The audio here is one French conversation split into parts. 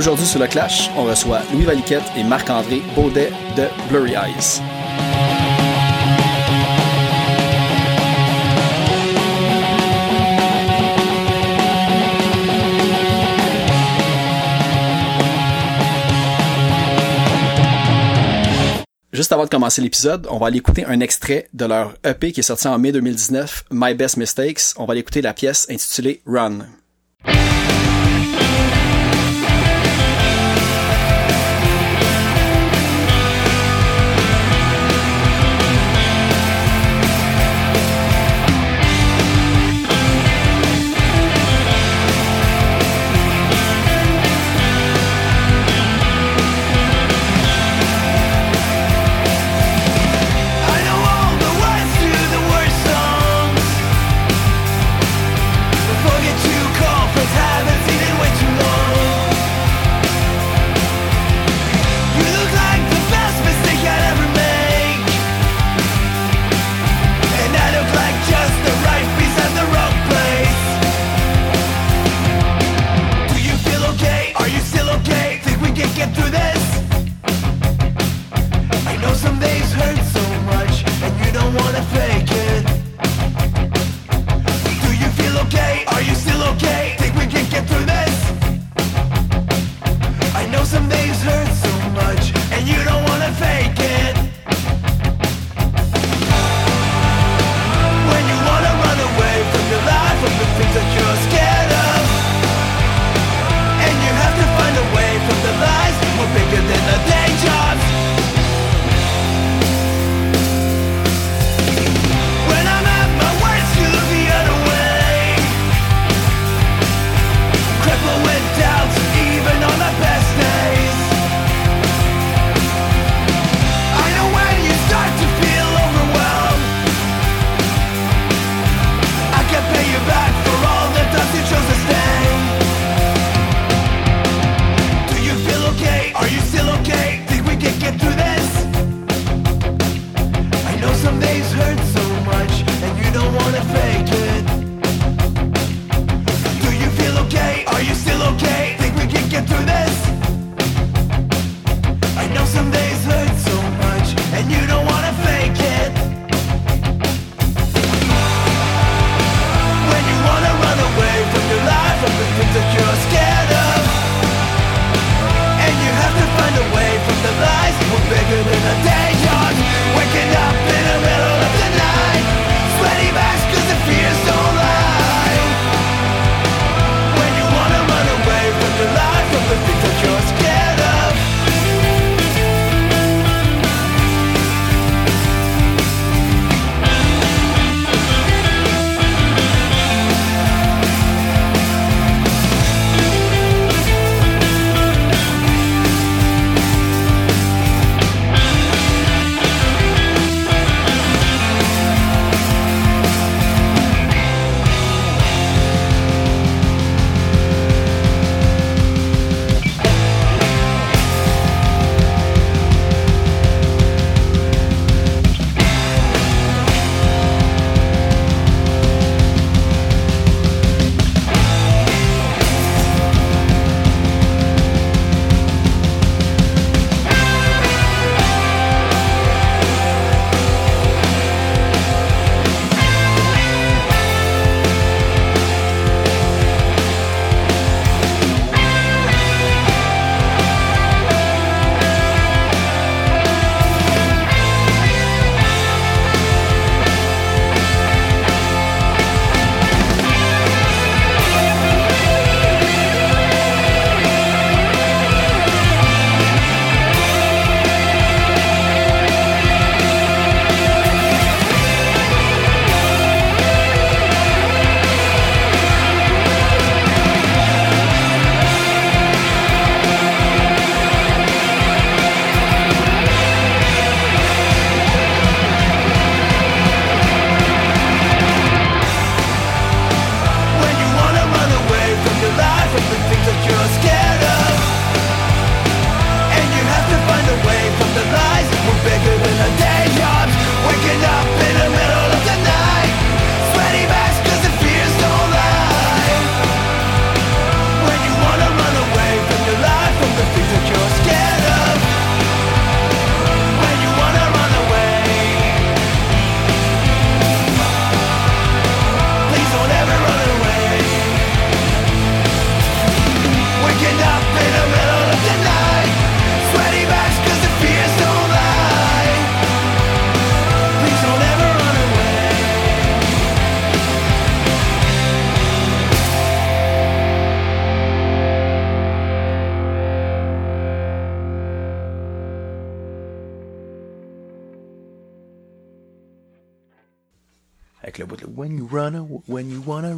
Aujourd'hui sur le Clash, on reçoit Louis Valiquette et Marc-André Baudet de Blurry Eyes. Juste avant de commencer l'épisode, on va aller écouter un extrait de leur EP qui est sorti en mai 2019, My Best Mistakes. On va aller écouter la pièce intitulée Run.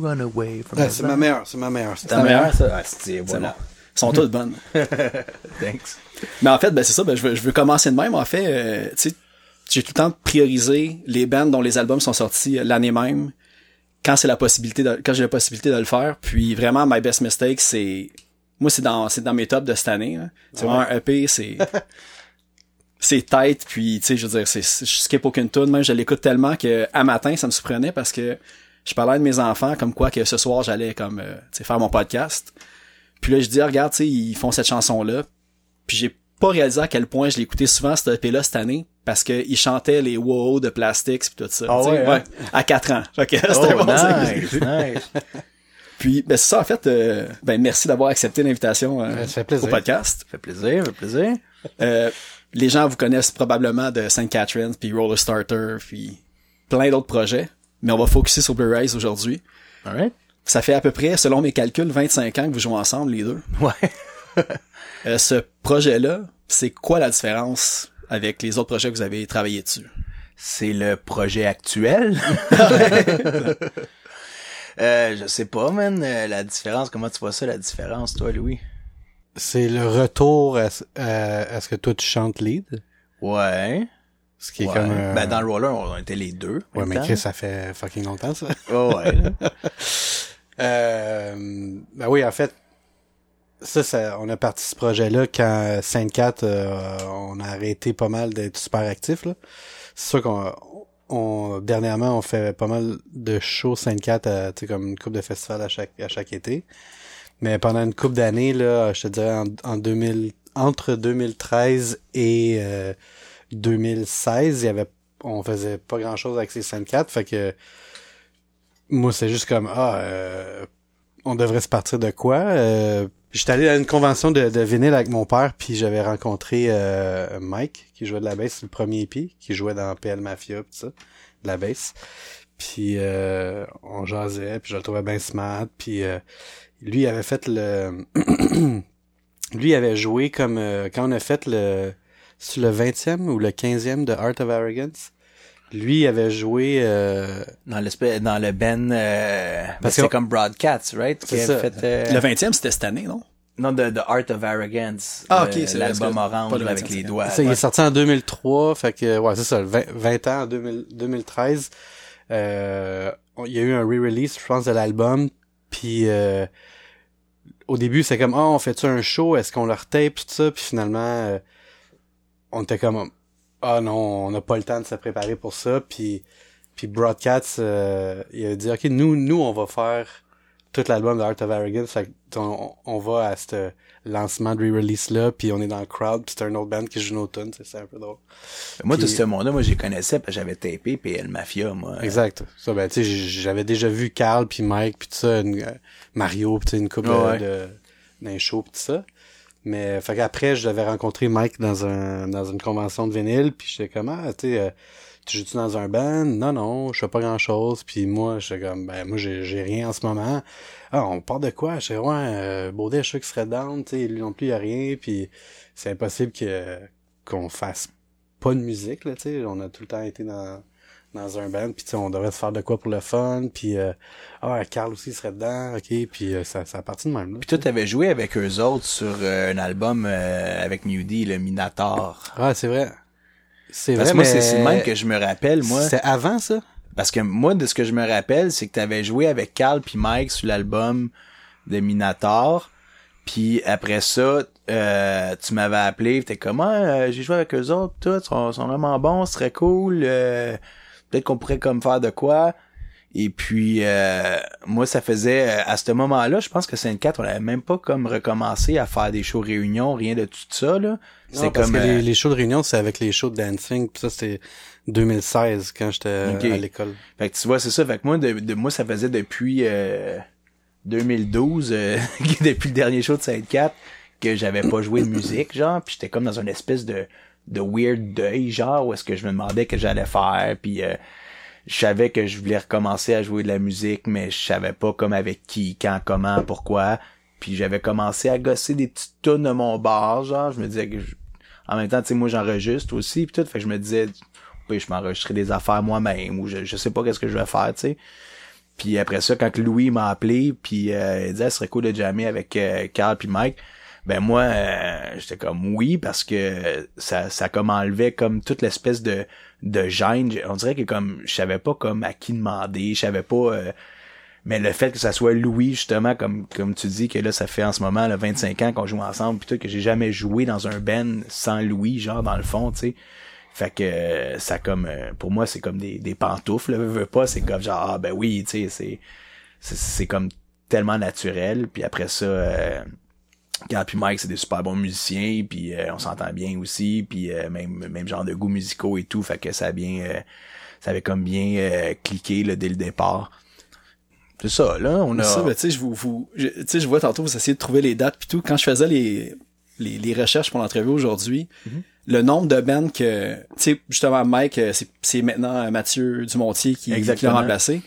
Run away from Ouais, the c'est ma meilleure, c'est ma meilleure. C'est ta meilleure, ça? Ah, c'est, C'est voilà. bon. Ils sont toutes bonnes. Thanks. Mais en fait, ben c'est ça, ben je veux, je veux commencer de même. En fait, euh, tu sais, j'ai tout le temps priorisé les bands dont les albums sont sortis euh, l'année même, quand c'est la possibilité, de, quand j'ai la possibilité de le faire. Puis vraiment, My Best Mistake, c'est, moi c'est dans, c'est dans mes tops de cette année. hein. C'est vraiment un EP, c'est, c'est tête. Puis tu sais, je veux dire, c'est, c'est- je skip aucune tune. Même je l'écoute tellement que à matin, ça me surprenait parce que je parlais de mes enfants comme quoi que ce soir j'allais comme, euh, faire mon podcast. Puis là, je dis, ah, regarde, ils font cette chanson-là. Puis j'ai pas réalisé à quel point je l'ai écouté souvent, cette EP-là, cette année, parce qu'ils chantaient les wow de Plastics pis tout ça. Ah ouais, hein? à 4 ans. Que c'était Oh, bon, ça. nice, nice. Puis, ben, c'est ça, en fait, euh, ben, merci d'avoir accepté l'invitation euh, Ouais, ça fait plaisir. au podcast. fait plaisir, fait plaisir. Euh, les gens vous connaissent probablement de St. Catharines, puis Roller Starter, puis plein d'autres projets. Mais on va focuser sur Blue Rise aujourd'hui. Alright. Ça fait à peu près, selon mes calculs, 25 ans que vous jouez ensemble, les deux. Ouais. Euh, ce projet-là, c'est quoi la différence avec les autres projets que vous avez travaillé dessus? C'est le projet actuel. euh, je sais pas, man, euh, la différence, comment tu vois ça, la différence, toi, Louis? C'est le retour à, ce- à, à ce que toi tu chantes lead. Ouais. Ce qui est Ouais. comme. euh, Ben, dans le roller, on était les deux. Ouais, mais temps. Chris, ça fait fucking longtemps, ça. Oh, ouais. Euh, ben oui, en fait, ça, ça, on a parti ce projet-là quand Sainte-Cat, euh, on a arrêté pas mal d'être super actifs, là. C'est sûr qu'on, on, dernièrement, on fait pas mal de shows Sainte-Cat, tu sais, comme une coupe de festival à chaque, à chaque été. Mais pendant une coupe d'années, là, je te dirais, en, en 2000, entre 2013 et, euh, 2016, il y avait, on faisait pas grand chose avec ces Sainte-Cat, fait que, moi, c'est juste comme, ah, euh, on devrait se partir de quoi? Euh, J'étais allé à une convention de, de vinyle avec mon père, puis j'avais rencontré euh, Mike, qui jouait de la bass, le premier EP, qui jouait dans PL Mafia, pis ça, de la bass. Puis euh, on jasait, puis je le trouvais bien smart, puis euh, lui il avait fait le... lui il avait joué comme... quand on a fait le... Sur le 20e ou le 15e de Art of Arrogance, lui il avait joué... euh, Dans l'espèce, dans le Ben, euh, ben, Parce c'est que- comme Broadcast, right? C'est Qui a ça. fait, euh, Le 20e, c'était cette année, non? non, de, de Art of Arrogance. Ah, ok, c'est L'album orange, le avec 25e. les doigts. Ça, il Ouais. est sorti en 2003, fait que, ouais, c'est ça, le 20, 20 ans en 2000 2013. Euh, on- il y a eu un re-release, je pense, de l'album, puis euh, au début, c'est comme, ah, on fait-tu un show, est-ce qu'on leur tape, tout ça, puis finalement, euh, on était comme, ah non, on n'a pas le temps de se préparer pour ça, puis puis Broadcast, euh, il a dit, ok, nous, nous, on va faire tout l'album de Art of Arrogance, on, on va à ce lancement de re-release là, puis on est dans le crowd, puis c'est un autre band qui joue nos tunes, c'est un peu drôle. Moi, tout Puis- ce monde-là, moi, j'ai connaissais parce que j'avais tapé PL Mafia, moi. Exact. Ça, ben, tu sais, j'avais déjà vu Carl puis Mike puis tout ça, une- euh, Mario puis une couple Ouais. de, de d'un show puis tout ça. Mais fait qu'après, je l'avais rencontré Mike dans un dans une convention de vinyle puis j'étais comme ah, tu sais, euh, tu joues-tu dans un band? Non non, je fais pas grand-chose. Puis moi, j'étais comme ben moi j'ai rien en ce moment. Ah, on part de quoi? Je ouais, euh, Baudet, je sûr qu'il serait down, tu sais, lui non plus il a rien. Puis c'est impossible que qu'on fasse pas de musique là, tu sais, on a tout le temps été dans dans un band puis tu sais on devrait se faire de quoi pour le fun puis euh, ah Carl aussi serait dedans ok puis euh, ça ça a parti de même là. Puis toi, t'avais joué avec eux autres sur euh, un album euh, avec Mewdy, le Minator. ah c'est vrai c'est Parce vrai que moi, mais c'est c'est le même que je me rappelle, moi. c'était avant ça? Parce que moi, de ce que je me rappelle, c'est que t'avais joué avec Carl puis Mike sur l'album de Minator. Puis après ça, euh, tu m'avais appelé, t'es comme ah, euh, j'ai joué avec eux autres, tout, ils sont, sont vraiment bons, ce serait cool. euh, Peut-être qu'on pourrait comme faire de quoi. Et puis euh, moi, ça faisait euh, à ce moment-là, je pense que Sainte 4 on avait même pas comme recommencé à faire des shows réunions, rien de tout ça là. c'est parce comme que euh, les, les shows de réunion c'est avec les shows de dancing puis ça c'était 2016 quand j'étais euh, à l'école Fait que tu vois, c'est ça. Fait que moi, de, de- moi, ça faisait depuis euh, 2012, euh, depuis le dernier show de Sainte 4 que j'avais pas joué de musique, genre, puis j'étais comme dans une espèce de de weird deuil, genre, où est-ce que je me demandais que j'allais faire, puis euh, je savais que je voulais recommencer à jouer de la musique, mais je savais pas comme avec qui, quand, comment, pourquoi. Puis j'avais commencé à gosser des petites tunes de mon bar, genre, je me disais que je- en même temps, tu sais, moi j'enregistre aussi, puis tout, fait que je me disais pire, je m'enregistrais des affaires moi-même ou je, je sais pas qu'est-ce que je vais faire, tu sais. Puis après ça, quand Louis m'a appelé, puis euh, il disait, ce serait cool de jammer avec euh, Carl puis Mike, ben moi, euh, j'étais comme oui, parce que ça, ça comme enlevait comme toute l'espèce de, de gêne. On dirait que comme, je savais pas comme à qui demander, je savais pas... euh, mais le fait que ça soit Louis, justement, comme comme tu dis, que là, ça fait en ce moment là, 25 ans qu'on joue ensemble, tout, que j'ai jamais joué dans un band sans Louis, genre, dans le fond, tu sais. Fait que ça comme euh, pour moi c'est comme des, des pantoufles, veux, veux pas, c'est comme genre ah ben oui, tu sais, c'est c'est c'est comme tellement naturel, puis après ça euh, Gab puis Mike c'est des super bons musiciens, puis euh, on s'entend bien aussi, puis euh, même même genre de goûts musicaux et tout, fait que ça a bien euh, ça avait comme bien euh, cliqué là, dès le départ. C'est ça, là, on a... Ça, ben, tu sais, je vous, vous, tu sais, je vois tantôt, vous essayez de trouver les dates puis tout. Quand je faisais les, les, les recherches pour l'entrevue aujourd'hui, Mhm. le nombre de bands que, tu sais, justement, Mike, euh, c'est, c'est maintenant euh, Mathieu Dumontier qui, qui l'a Exactement. remplacé.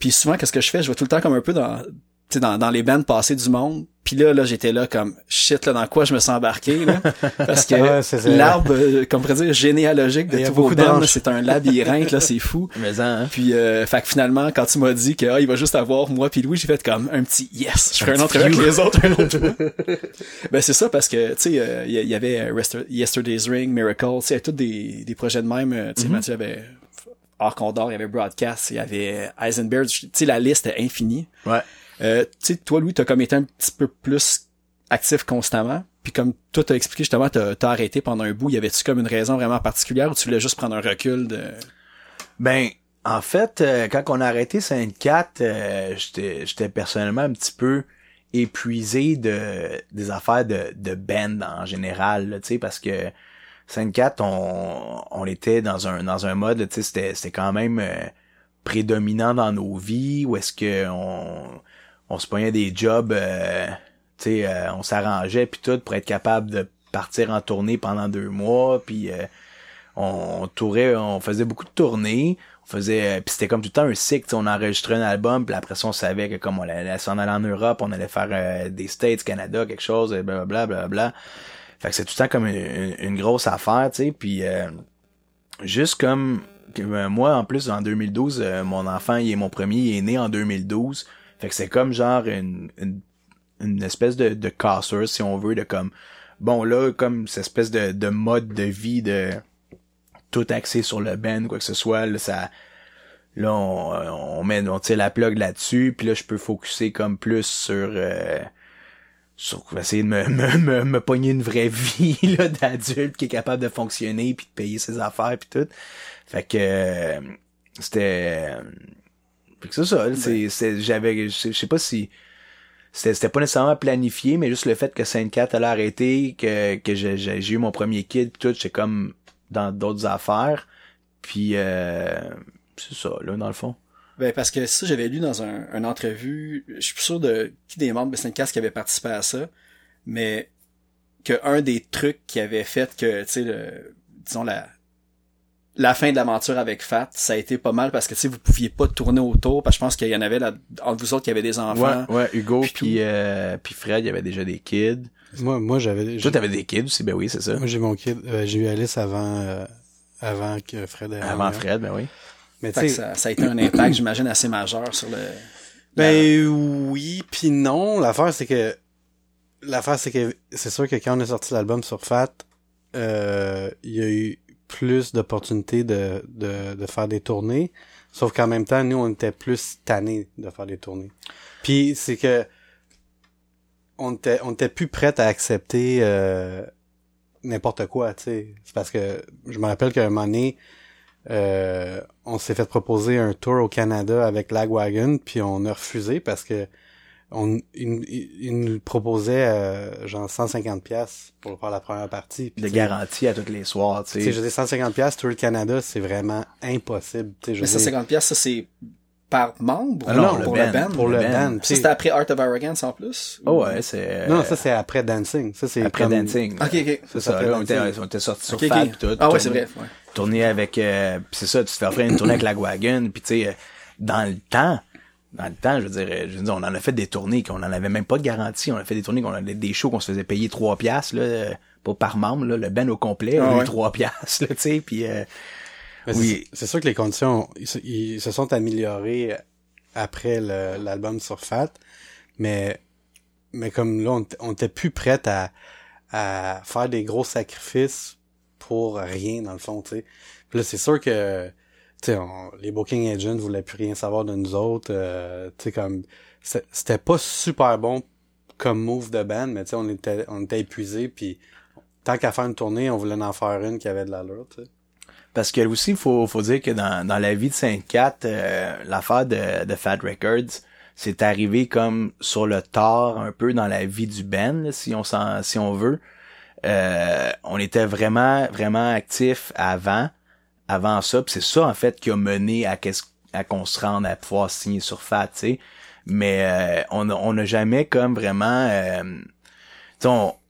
Puis souvent, qu'est-ce que je fais? Je vais tout le temps comme un peu dans, tu sais, dans, dans les bands passées du monde. Puis là, là, j'étais là comme, shit, là, dans quoi je me sens embarqué, là? Parce que Ouais, c'est ça. l'arbre, euh, comme on pourrait dire, généalogique de tous vos beaucoup de bands, là, branches. c'est un labyrinthe, là, c'est fou. Mais hein, Puis euh, fait que finalement quand tu m'as dit que ah, il va juste avoir moi puis Louis, j'ai fait comme un petit yes, je ferai un, autre avec les autres un autre ben c'est ça parce que tu sais euh, il y, y avait Rester- Yesterday's Ring, Miracle, tu sais il y a tous des des projets de même, euh, tu sais Mathieu avait Arc Condor, il y avait Broadcast, il y avait Eisenberg, tu sais la liste est infinie. ouais. Euh, tu sais toi Louis t'as comme été un petit peu plus actif constamment. Puis comme toi t'as expliqué justement t'as t'as arrêté pendant un bout, y avait-tu comme une raison vraiment particulière ou tu voulais juste prendre un recul de Ben, en fait, euh, quand on a arrêté Sainte 4, euh, j'étais personnellement un petit peu épuisé de des affaires de, de band en général, tu sais, parce que Sainte 4, on, on était dans un dans un mode, tu sais, c'était c'était quand même euh, prédominant dans nos vies, où est-ce que on on se pognait des jobs, euh, tu euh, on s'arrangeait puis tout pour être capable de partir en tournée pendant deux mois, puis euh, on, on faisait beaucoup de tournées, on faisait, puis c'était comme tout le temps un cycle, on enregistrait un album, puis après on savait que comme on allait s'en aller en Europe, on allait faire des States, Canada, quelque chose, blablabla, blablabla. Fait que c'est tout le temps comme une, grosse affaire, tu sais, puis juste comme moi en plus en 2012, euh, mon enfant, il est mon premier, il est né en 2012, fait que c'est comme genre une, une une espèce de, de casseur, si on veut, de comme, bon là, comme cette espèce de, de mode de vie de tout axé sur le band, quoi que ce soit, là, ça, là, on, on met, on tire la plug là-dessus, puis là, je peux focuser comme plus sur, euh, sur essayer de me, me, me, me pogner une vraie vie, là, d'adulte qui est capable de fonctionner, puis de payer ses affaires, puis tout. Fait que, euh, c'était, euh, c'est ça, là, c'est, c'est, j'avais, je sais- pas si, c'était c'était pas nécessairement planifié, mais juste le fait que Sainte Cat allait arrêter, que, que j'ai j'ai- eu mon premier kid, pis tout, j'étais comme dans d'autres affaires. Puis euh, c'est ça, là, dans le fond. Ben parce que ça j'avais lu dans un, une entrevue, je suis plus sûr de qui des membres de Snapcast qui avait participé à ça, mais que un des trucs qui avait fait que tu sais le disons la la fin de l'aventure avec Fat, ça a été pas mal parce que tu sais vous pouviez pas tourner autour parce que je pense qu'il y en avait là entre vous autres qui avaient des enfants. ouais, Hugo puis puis euh, puis Fred, il y avait déjà des kids. Moi, moi, j'avais, Toi, t'avais des kids aussi, ben oui, c'est ça. moi, j'ai mon kid, euh, j'ai eu Alice avant, euh, avant que Fred ait Avant eu. Fred, ben oui. Mais Fait que ça, ça a été un impact j'imagine assez majeur sur le Ben oui, puis non. L'affaire c'est que l'affaire c'est que c'est sûr que quand on a sorti l'album sur Fat, euh, il y a eu plus d'opportunités de, de, de faire des tournées. Sauf qu'en même temps, nous, on était plus tannés de faire des tournées. Puis c'est que on était on était plus prêts à accepter euh, n'importe quoi, tu sais. C'est parce que je me rappelle qu'à un moment donné, euh, on s'est fait proposer un tour au Canada avec Lagwagon, puis on a refusé parce que on, il, il- il nous proposait euh, genre 150 pièces pour faire la première partie. De garantie à tous les soirs, tu tu sais, je dis 150 pièces Tour Canada, c'est vraiment impossible. tu sais, Mais veux ça dire. 50 pièces ça c'est par membre Ah ou non, pour le le band. band? pour le le band. band. Ça c'était après Art of Arrogance en plus? Oh ouais, c'est... Non, ça c'est après Dancing. Ça c'est après comme- Dancing. Ok ok. C'est Ça ça, après là, on était, on était sortis sur Ok, ok. Fab pis tout. Ah ouais, c'est vrai. Ouais. tourner avec euh, pis c'est ça tu te fais offrir une tournée avec la Wagon puis tu sais euh, dans le temps dans le temps je veux dire euh, je veux dire on en a fait des tournées qu'on en avait même pas de garantie on a fait des tournées qu'on avait des shows qu'on se faisait payer trois piastres là euh, pas par membre là le ben au complet Ah on a eu ouais. trois piastres là tu sais puis euh, Oui. C'est sûr que les conditions, ils, se- ils se sont améliorées après l'album sur Fat, mais, mais comme là, on, était plus prêt à, à faire des gros sacrifices pour rien, dans le fond, tu sais. Puis là, c'est sûr que, on- les booking agents voulaient plus rien savoir de nous autres, euh, tu comme, c'était pas super bon comme move de band, mais tu sais, on était, on était épuisés, puis tant qu'à faire une tournée, on voulait en faire une qui avait de l'allure. Parce que aussi, il faut, faut dire que dans, dans la vie de 5-4, euh, l'affaire de, de Fat Records, c'est arrivé comme sur le tard un peu dans la vie du band, là, si on s'en, si on veut. Euh, on était vraiment, vraiment actifs avant, avant ça. C'est ça, en fait, qui a mené à qu'est-ce, à qu'on se rende à pouvoir signer sur Fat, tu sais. Mais euh, on a- on n'a jamais comme vraiment... euh,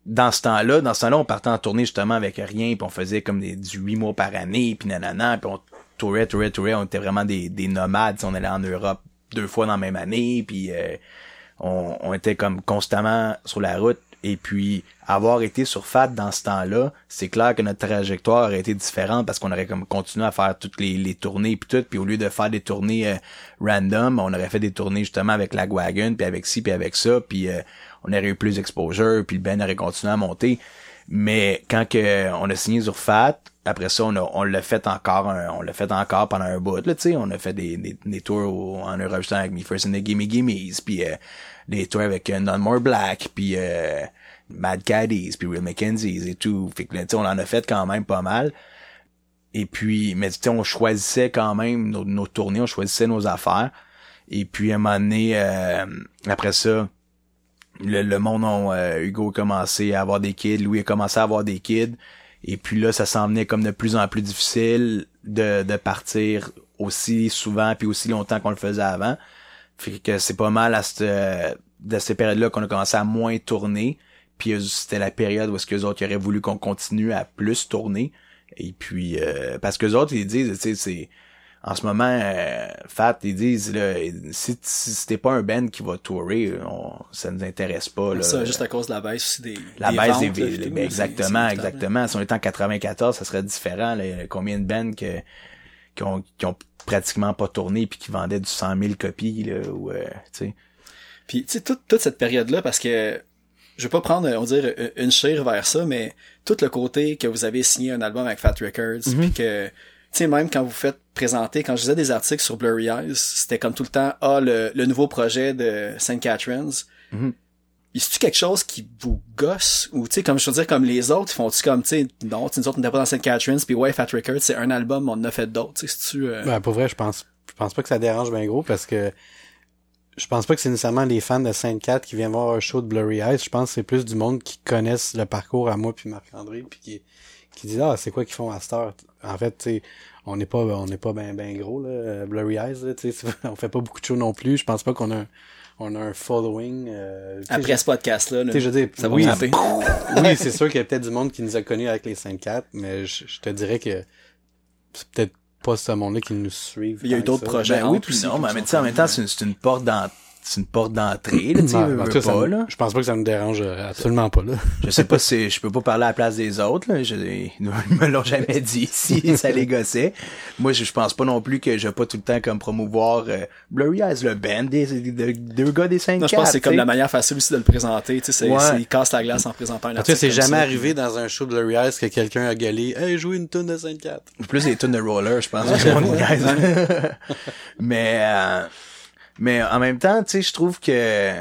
dans ce temps-là, dans ce temps-là, on partait en tournée justement avec rien, puis on faisait comme des, du 8 mois par année, puis nanana, puis on tourait, tourait, tourait, on était vraiment des, des nomades, on allait en Europe deux fois dans la même année, puis euh, on était comme constamment sur la route, et puis avoir été sur FAT dans ce temps-là, c'est clair que notre trajectoire aurait été différente parce qu'on aurait comme continué à faire toutes les, les tournées puis tout, puis au lieu de faire des tournées euh, random, on aurait fait des tournées justement avec Lagwagon, puis avec ci, puis avec ça, puis euh, on aurait eu plus d'exposure, puis le band aurait continué à monter. Mais quand que on a signé sur Fat, après ça, on on l'a fait encore on l'a fait encore pendant un bout, là, tu sais. On a fait des, des, des tours en Europe, avec Me First and the Gimme Gimmes, puis euh, des tours avec euh, None More Black, puis euh, Mad Caddies, puis Real Mackenzies et tout. Fait que, on en a fait quand même pas mal. Et puis, mais tu sais, on choisissait quand même nos, nos tournées, on choisissait nos affaires. Et puis, à un moment donné, euh, après ça, le, le monde ont, euh, Hugo a commencé à avoir des kids, Louis a commencé à avoir des kids. Et puis là, ça s'en venait comme de plus en plus difficile de, de partir aussi souvent puis aussi longtemps qu'on le faisait avant. Fait que c'est pas mal à cette, de ces périodes-là qu'on a commencé à moins tourner. Puis eux, c'était la période où est-ce que les autres ils auraient voulu qu'on continue à plus tourner. Et puis euh, parce que les autres ils disent, tu sais, c'est en ce moment, euh, Fat, ils disent là, si, si t'es pas un band qui va tourer, on, ça nous intéresse pas. Là. Ça, juste à cause de la baisse aussi des. La des baisse ventes, des là, tout, ben, exactement, exactement. Si on était en 94, ça serait différent. là. Combien de bands que, qui, ont, qui ont pratiquement pas tourné puis qui vendaient du 100 000 copies, là, ou, euh, tu sais. Puis, tu sais, toute, toute cette période-là, parce que je vais pas prendre, on dire, une chire vers ça, mais tout le côté que vous avez signé un album avec Fat Records, puis que, tu sais, même quand vous faites présenter, quand je lisais des articles sur Blurry Eyes, c'était comme tout le temps, ah, le, le nouveau projet de St. Catherine's. Mhm. Est-ce quelque chose qui vous gosse? Ou, tu sais, comme je veux dire, comme les autres, ils font-tu comme, tu sais, non, tu nous autres, on n'était pas dans St. Catherine's, puis ouais, Fat Records, c'est un album, on en a fait d'autres, tu sais, tu euh... Ben, pour vrai, je pense, je pense pas que ça dérange bien gros parce que je pense pas que c'est nécessairement les fans de Sainte 4 qui viennent voir un show de Blurry Eyes. Je pense que c'est plus du monde qui connaissent le parcours à moi puis Marc-André puis qui, qui disent, ah, c'est quoi qu'ils font à cette? En fait, tu on n'est pas, on n'est pas ben, ben gros, là, Blurry Eyes, là, tu sais, on fait pas beaucoup de shows non plus. Je pense pas qu'on a, on a un following, euh, après ce podcast-là, là, tu sais, je veux dire, ça va oui, oui, c'est sûr qu'il y a peut-être du monde qui nous a connus avec les 5-4, mais je, je te dirais que c'est peut-être pas ce monde-là qui nous suivent. Il y a eu d'autres projets. Ben oui, puis non, mais, en même temps, c'est une, c'est une porte d'entrée. C'est une porte d'entrée, là, tu sais, pas, là. Je pense pas que ça me dérange euh, absolument pas, là. Je sais pas si je peux pas parler à la place des autres, là. Je, ils me l'ont jamais dit si ça les gossait. Moi, je, je pense pas non plus que je vais pas tout le temps comme promouvoir euh, Blurry Eyes, le band des, des- des- deux gars des 5 Non, je pense que c'est comme la manière facile aussi de le présenter. Tu sais, c'est, Ouais. c'est- il casse la glace en présentant un c'est jamais ça. arrivé dans un show de Larry Eyes que quelqu'un a gueulé « Hey, jouez une tune de 5-4 Plus des tunes de roller, je pense. mais euh, mais en même temps, tu sais, je trouve que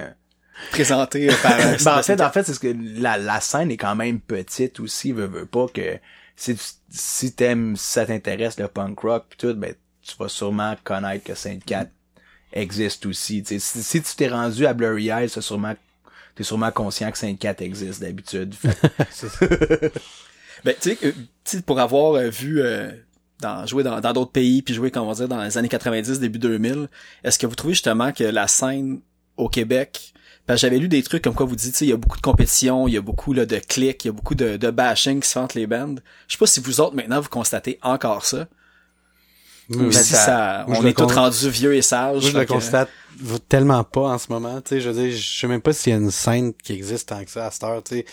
Présenté euh, par un ben, en fait, en fait, c'est ce que la, la scène est quand même petite aussi, veut, veut pas que si tu- si t'aimes, si ça t'intéresse le punk rock pis tout, ben tu vas sûrement connaître que Saint 4 existe aussi. tu sais. Si, si tu t'es rendu à Blurry Eyes, c'est sûrement t'es sûrement conscient que Saint 4 existe d'habitude. Ben, tu sais, euh, tu sais, pour avoir euh, vu euh, dans, jouer dans dans d'autres pays, puis jouer, comment on va dire, dans les années 90, début 2000, est-ce que vous trouvez justement que la scène au Québec, parce que j'avais lu des trucs comme quoi vous dites, il y a beaucoup de compétition, il y a beaucoup là, de clics, il y a beaucoup de, de bashing qui se fait entre les bandes. Je sais pas si vous autres, maintenant, vous constatez encore ça. Ou si ça- on est tous rendus vieux et sages. Moi, je le que- constate tellement pas en ce moment. Tu sais, je veux dire, je sais même pas s'il y a une scène qui existe tant que ça à cette heure. Tu sais,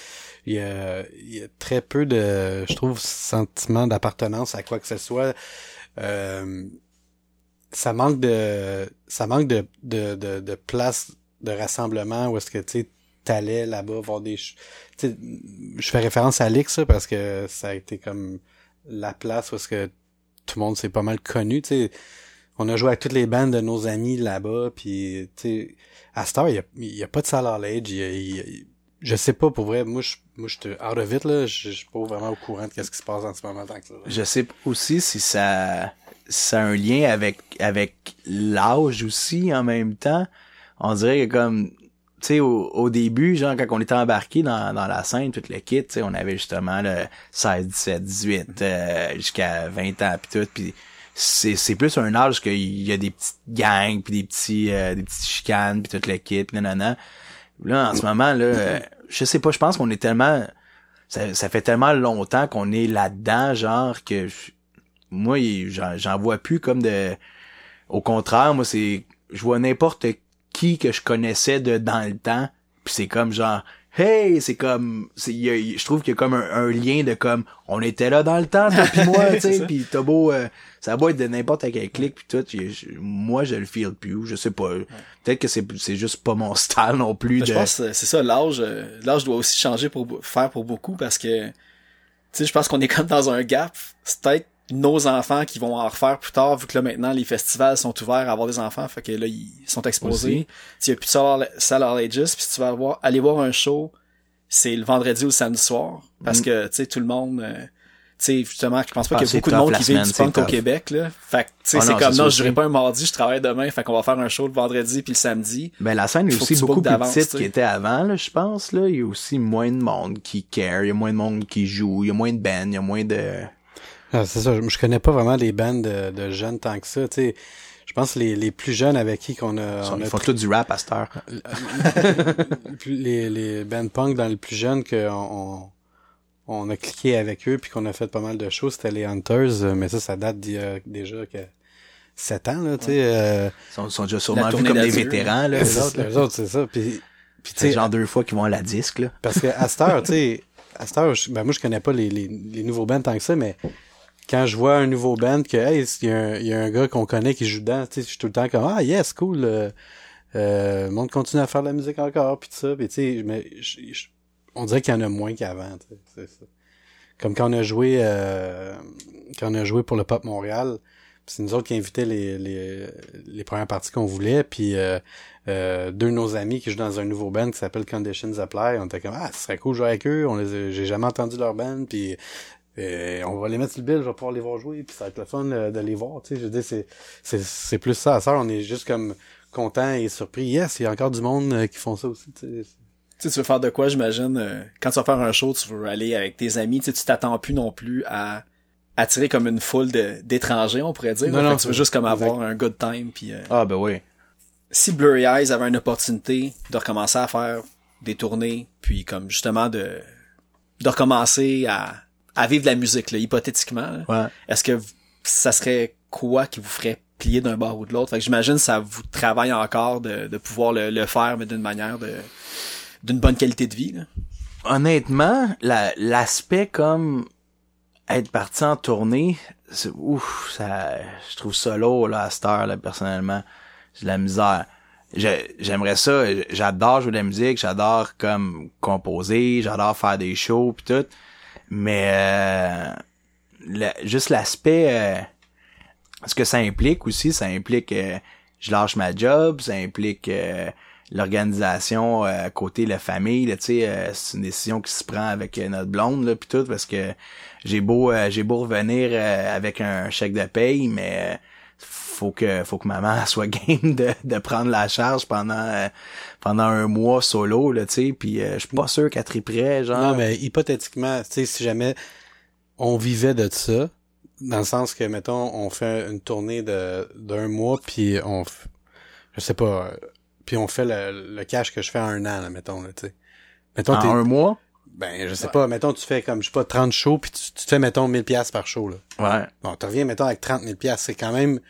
il y a, il y a très peu de, je trouve, sentiment d'appartenance à quoi que ce soit. euh, ça manque de ça manque de, de, de, de place de rassemblement où est-ce que tu sais t'allais là-bas voir des je fais référence à Lix parce que ça a été comme la place où est-ce que tout le monde s'est pas mal connu tu sais on a joué avec toutes les bandes de nos amis là-bas puis tu sais à cette heure il y a, y a pas de salle à l'âge il y a- y a- je sais pas pour vrai moi je moi je suis out of it là je je suis pas vraiment au courant de qu'est-ce qui se passe en ce moment là. Je sais aussi si ça, ça a un lien avec, avec l'âge aussi en même temps. On dirait que comme, tu sais, au, au début, genre, quand on était embarqué dans, dans la scène, toute le kit, tu sais, on avait justement le 16, 17, 18, euh, jusqu'à 20 ans pis tout, pis c'est, c'est plus un âge qu'il y a des petites gangs pis des petits, euh, des petites chicanes pis toute pis nanana. Là, en ce moment, là, euh, je sais pas, je pense qu'on est tellement, ça, ça fait tellement longtemps qu'on est là-dedans, genre, que je- moi, j'en vois plus comme de... Au contraire, moi, c'est... Je vois n'importe qui que je connaissais de dans le temps, puis c'est comme genre... Hey, c'est comme, c'est, il y a- je trouve qu'il y a comme un, un lien de comme, on était là dans le temps, toi pis moi, tu sais, pis t'as beau, euh, ça a beau être de n'importe quel clic pis tout, je- moi je le feel plus, je sais pas, peut-être que c'est, c'est juste pas mon style non plus Ben, de, Je pense que c'est ça, l'âge, euh, l'âge doit aussi changer pour faire pour beaucoup parce que, tu sais, je pense qu'on est comme dans un gap. C'est peut-être nos enfants qui vont en refaire plus tard, vu que là maintenant les festivals sont ouverts à avoir des enfants, fait que là ils sont exposés. Il y a plus de salle à puis si tu vas voir, aller voir un show, c'est le vendredi ou le samedi soir, parce Mm. que tu sais tout le monde, euh, tu sais justement, je pense pas Ah, qu'il y a beaucoup de monde qui vit du punk au. Québec là. Fait que tu sais Ah c'est comme non, je dirais pas un mardi, je travaille demain, fait qu'on va faire un show le vendredi puis le samedi. Ben la scène est aussi beaucoup plus petite qu'il était avant, là, je pense. Là. Il y a aussi moins de monde qui care, il y a moins de monde qui joue, il y a moins de bands, il y a moins de... Ah, c'est ça, je, je connais pas vraiment les bandes de, de jeunes tant que ça, tu sais. Je pense que les, les plus jeunes avec qui qu'on a, on Ils a font tout du rap à cette heure. les, les bands punk dans le plus jeune qu'on on, on a cliqué avec eux puis qu'on a fait pas mal de choses, c'était les Hunters, mais ça, ça date d'il y a déjà que 7 ans, là, tu sais. euh, Ils sont, sont déjà sûrement vus comme des vétérans, là, c'est- autres. eux autres, c'est ça. Puis, puis tu C'est sais, genre deux fois qu'ils vont à la disque, là. parce que à cette heure, tu sais, à cette heure, je- ben moi je connais pas les, les, les nouveaux bands tant que ça, mais quand je vois un nouveau band que hey, il y, a un- il y a un gars qu'on connaît qui joue dedans, je suis tout le temps comme ah yes, cool. Euh, euh, le monde continue à faire de la musique encore puis ça, puis tu sais, on dirait qu'il y en a moins qu'avant, c'est ça. Comme quand on a joué euh, quand on a joué pour le Pop Montréal, c'est nous autres qui invitaient les les, les premières parties qu'on voulait, puis euh, euh, deux de nos amis qui jouent dans un nouveau band qui s'appelle Conditions Apply, on était comme ah, ce serait cool de jouer avec eux, on les j'ai jamais entendu leur band puis euh, on va les mettre sur le bill, je vais pouvoir les voir jouer, puis ça va être le fun euh, de les voir, tu sais, je veux dire, c'est, c'est, c'est plus ça, ça, on est juste comme content et surpris, yes, il y a encore du monde euh, qui font ça aussi, tu sais. Tu sais, tu veux faire de quoi, j'imagine, euh, quand tu vas faire un show, tu veux aller avec tes amis, tu sais, tu t'attends plus non plus à attirer comme une foule de, d'étrangers, on pourrait dire. Non, Fait non, que tu veux juste comme exact. avoir un good time, puis euh, Ah, ben oui. si Blurry Eyes avait une opportunité de recommencer à faire des tournées, puis comme justement de de recommencer à, à vivre de la musique, là, hypothétiquement, Ouais. est-ce que ça serait quoi qui vous ferait plier d'un bord ou de l'autre? Fait que j'imagine que ça vous travaille encore de, de pouvoir le, le faire, mais d'une manière de d'une bonne qualité de vie. Là. Honnêtement, la, l'aspect comme être parti en tournée, c'est, ouf, ça, je trouve ça lourd, là, à cette heure, là, personnellement. J'ai de la misère. Je- j'aimerais ça, j'adore jouer de la musique, j'adore comme composer, j'adore faire des shows pis tout. Mais, euh, juste l'aspect, euh, ce que ça implique aussi, ça implique euh, je lâche ma job, ça implique euh, l'organisation euh, côté la famille, là, euh, c'est une décision qui se prend avec notre blonde là puis tout parce que j'ai beau j'ai beau revenir avec un chèque de paye, mais faut que faut que maman soit game de, de prendre la charge pendant pendant un mois solo là, tu sais, puis euh, je suis pas sûr qu'elle triperait genre. Non, mais hypothétiquement, tu sais, si jamais on vivait de ça, dans le sens que, mettons, on fait une tournée de d'un mois, puis on, je sais pas, euh, puis on fait le, le cash que je fais en un an, là, mettons, là, tu sais. Mettons, en un mois? ben, je sais pas, mettons, tu fais comme, je sais pas, 30 shows, puis tu, tu te fais, mettons, 1000 pièces par show, là. Ouais. Bon, tu reviens, mettons, avec 30 000 pièces c'est quand même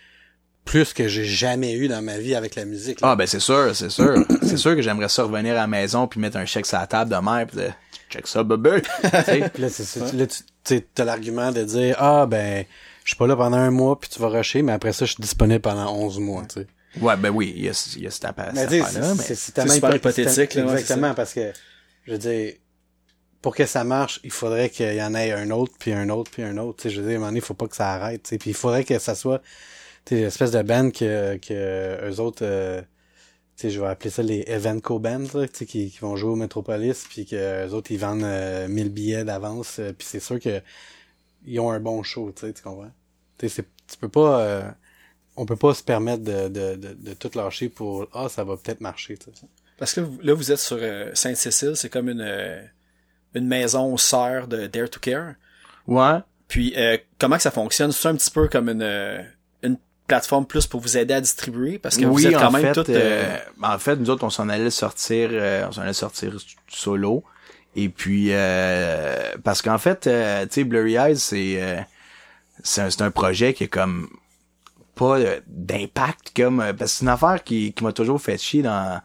plus que j'ai jamais eu dans ma vie avec la musique, là. Ah ben c'est sûr, c'est sûr. c'est sûr que j'aimerais ça revenir à la maison puis mettre un chèque sur la table de mère puis de check ça bébé. Puis là, c'est, c'est- là, tu sais, t'as l'argument de dire, ah, ben, je suis pas là pendant un mois puis tu vas rusher, mais après ça, je suis disponible pendant 11 mois, tu sais. Ouais, ben oui, il y a, il y a cette, affaire-là, mais... c'est- c'est tellement hypo- hypothétique, là, Exactement, parce que, je veux dire, pour que ça marche, il faudrait qu'il y en ait un autre, puis un autre, puis un autre. Tu sais, je veux dire, à un moment donné, il faut pas que ça arrête. tu sais. Puis il faudrait que ça soit, tu sais, l'espèce de band que, que eux autres, euh, tu sais, je vais appeler ça les Evenco Bands, là, qui, qui vont jouer au Metropolis, puis que eux autres, ils vendent euh, 1000 billets d'avance, euh, puis c'est sûr que ils ont un bon show, tu sais, tu comprends? Tu tu peux pas, euh, on peut pas se permettre de, de, de, de tout lâcher pour, ah, ça va peut-être marcher, tu sais. Parce que là, vous- êtes sur euh, Sainte-Cécile, c'est comme une, une maison sœur de Dare to Care. Ouais. Puis, euh, comment que ça fonctionne? C'est un petit peu comme une, euh, une plateforme plus pour vous aider à distribuer? Parce que vous êtes quand en même fait, euh, en fait, nous autres, on s'en allait sortir, euh, on s'en allait sortir solo. Et puis, euh, parce qu'en fait, euh, tu sais, Blurry Eyes, c'est, euh, c'est un, un projet qui est comme pas d'impact comme parce que c'est une affaire qui, qui m'a toujours fait chier dans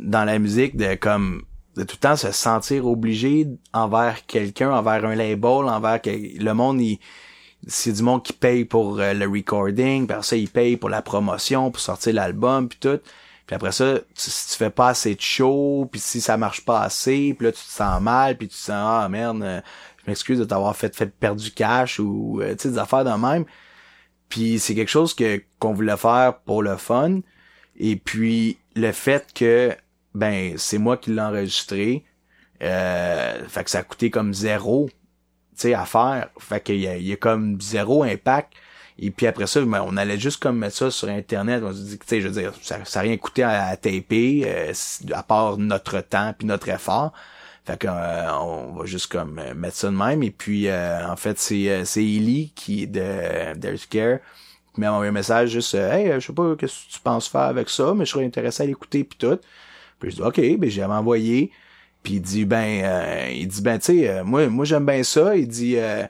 dans la musique de comme de tout le temps se sentir obligé envers quelqu'un, envers un label, envers que, le monde il c'est du monde qui paye pour euh, le recording, puis après ça, il paye pour la promotion, pour sortir l'album, puis tout. Puis après ça, tu- si tu fais pas assez de show, puis si ça marche pas assez, puis là, tu te sens mal, puis tu te sens, ah merde, euh, je m'excuse de t'avoir fait, fait perdre du cash, ou, euh, tu sais, des affaires de même. Puis c'est quelque chose que qu'on voulait faire pour le fun. Et puis, le fait que, ben, c'est moi qui l'ai enregistré, fait que ça a coûté comme zéro à faire. Fait qu'il y a, y a comme zéro impact. Et puis après ça, ben, on allait juste comme mettre ça sur Internet. On se dit, tu je veux dire, ça, ça a rien coûté à, à taper, euh, à part notre temps puis notre effort. Fait que euh, on va juste comme euh, mettre ça de même. Et puis euh, en fait, c'est euh, c'est Ellie qui est de There's Care qui m'a envoyé un message juste Hey, je sais pas qu'est-ce que tu penses faire avec ça, mais je serais intéressé à l'écouter puis tout. Puis je dis OK, ben j'ai envoyé. Puis il dit ben euh, il dit ben tu sais euh, moi moi j'aime bien ça, il dit euh,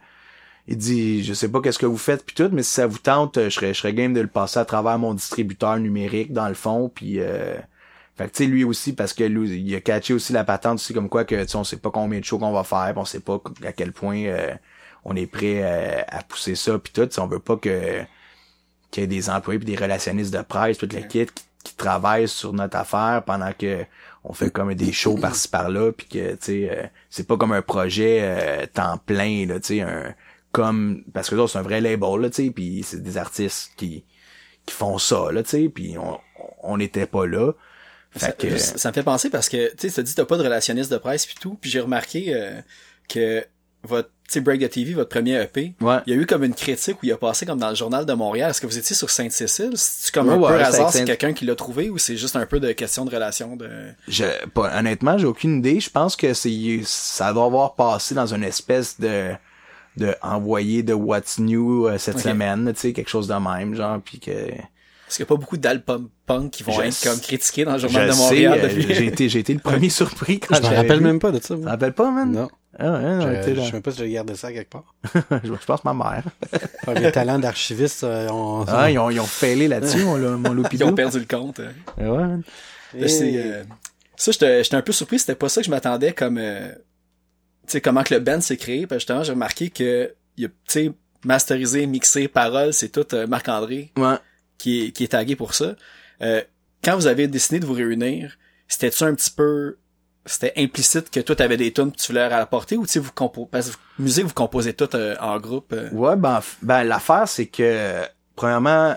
il dit je sais pas qu'est-ce que vous faites puis tout mais si ça vous tente je serais je serais game de le passer à travers mon distributeur numérique dans le fond puis euh, fait que tu sais lui aussi parce que lui il a catché aussi la patente aussi comme quoi que tu sais on sait pas combien de shows qu'on va faire, puis on sait pas à quel point euh, on est prêt euh, à pousser ça puis tout, on veut pas que qu'il y ait des employés puis des relationnistes de presse, tout le kit qui, qui travaillent sur notre affaire pendant que on fait comme des shows par-ci par-là puis que tu sais euh, c'est pas comme un projet euh, temps plein là, tu sais un comme parce que là c'est un vrai label là, tu sais puis c'est des artistes qui qui font ça là, tu sais puis on on n'était pas là. Ça, Fait que ça me fait penser parce que, tu sais, tu dit t'as pas de relationniste de presse puis tout, puis j'ai remarqué euh, que votre, sais, Break the TV, votre premier EP, Ouais. il y a eu comme une critique où il a passé comme dans le journal de Montréal. Est-ce que vous étiez sur Sainte-Cécile? C'est comme Ouais, un ouais, peu hasard, c'est quelqu'un qui l'a trouvé ou c'est juste un peu de question de relation de... Je, pas, honnêtement, j'ai aucune idée. Je pense que c'est, ça doit avoir passé dans une espèce de, de envoyé de What's New euh, cette semaine, tu sais, quelque chose de même, genre, puis que. Parce qu'il y a pas beaucoup d'albums punk qui vont Je être sais- comme critiqués dans le Je journal de Montréal euh, depuis... j'ai été, j'ai été le premier surpris quand Je me rappelle même pas de ça, moi. rappelles pas, man? Non. Ah, ouais, non, Je, je là. sais même pas si j'ai gardé ça quelque part. je, je pense ma mère. Ah, les talents d'archiviste, euh, on... Ah, ils ont, ils ont failé là-dessus, mon, mon Ils ont perdu le compte. Ouais, man. Là, c'est, euh, ça, j'étais j'étais un peu surpris. C'était pas ça que je m'attendais comme, euh, tu sais, comment que le band s'est créé. Parce que justement, j'ai remarqué que, tu sais, masterisé, mixé, parole, c'est tout euh, Marc-André Ouais. qui est, qui est tagué pour ça. Euh, quand vous avez décidé de vous réunir, c'était-tu un petit peu, c'était implicite que toi t'avais des tunes que tu voulais rapporter ou tu vous composez, parce que musique, vous composez tout euh, en groupe. euh? Ouais, ben, ben l'affaire, c'est que, premièrement,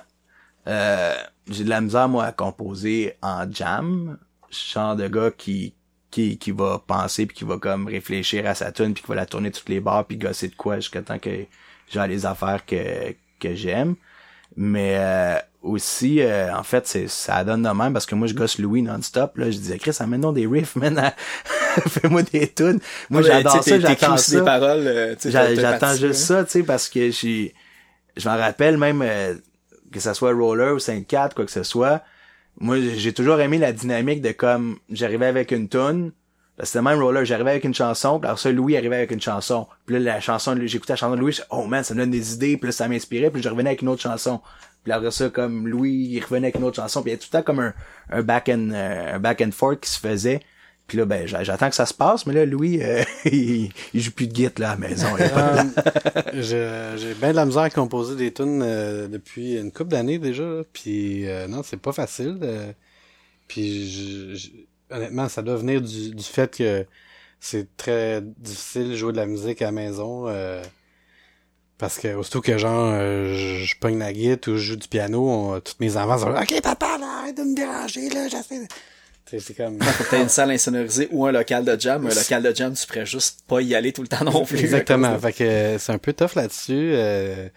euh, j'ai de la misère, moi, à composer en jam. Je genre de gars qui, qui, qui va penser puis qui va comme réfléchir à sa tune puis qui va la tourner toutes les barres puis gosser de quoi jusqu'à temps que j'ai les affaires que, que j'aime. Mais euh, aussi, euh, en fait, c'est ça donne de même parce que moi, je gosse Louis non-stop. Là, je disais, Chris, amène-nous des riffs, man. Fais-moi des tunes. Moi, Ouais, j'adore ça, j'attends ça. des paroles. euh, J'attends juste hein. ça, tu sais, parce que j'ai, je m'en rappelle même euh, que ça soit Roller ou 5-4, quoi que ce soit. Moi, j'ai toujours aimé la dynamique de comme j'arrivais avec une tune. C'était même Roller, j'arrivais avec une chanson, puis alors ça, Louis arrivait avec une chanson. Puis là, la chanson, j'écoutais la chanson de Louis, je, oh man, ça me donne des idées, puis là, ça m'inspirait, puis je revenais avec une autre chanson. Puis après ça, comme Louis, il revenait avec une autre chanson, puis il y a tout le temps comme un, un back and, euh, un back and forth qui se faisait. Puis là, ben, j'a- j'attends que ça se passe, mais là, Louis, euh, il, il joue plus de git là à la maison. Euh, J'ai bien de la misère à composer des tunes euh, depuis une couple d'années déjà. Puis euh, non, c'est pas facile. puis honnêtement, ça doit venir du, du fait que c'est très difficile de jouer de la musique à la maison. euh, parce que aussitôt que genre euh, je, je pogne la guitare ou je joue du piano, on- tous mes enfants sont là, Ok papa, là, arrête de me déranger, là, j'essaie. C'est comme. T'as une salle insonorisée ou un local de jam. Un local de jam, tu pourrais juste pas y aller tout le temps non plus. Exactement. Fait que c'est un peu tough là-dessus. euh,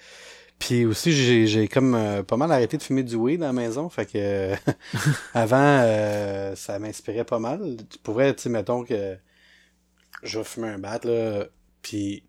Puis aussi, j'ai, j'ai comme euh, pas mal arrêté de fumer du weed dans la maison. Fait que euh, avant, euh, ça m'inspirait pas mal. Tu pourrais, tu sais, mettons que je vais fumer un bat, là, puis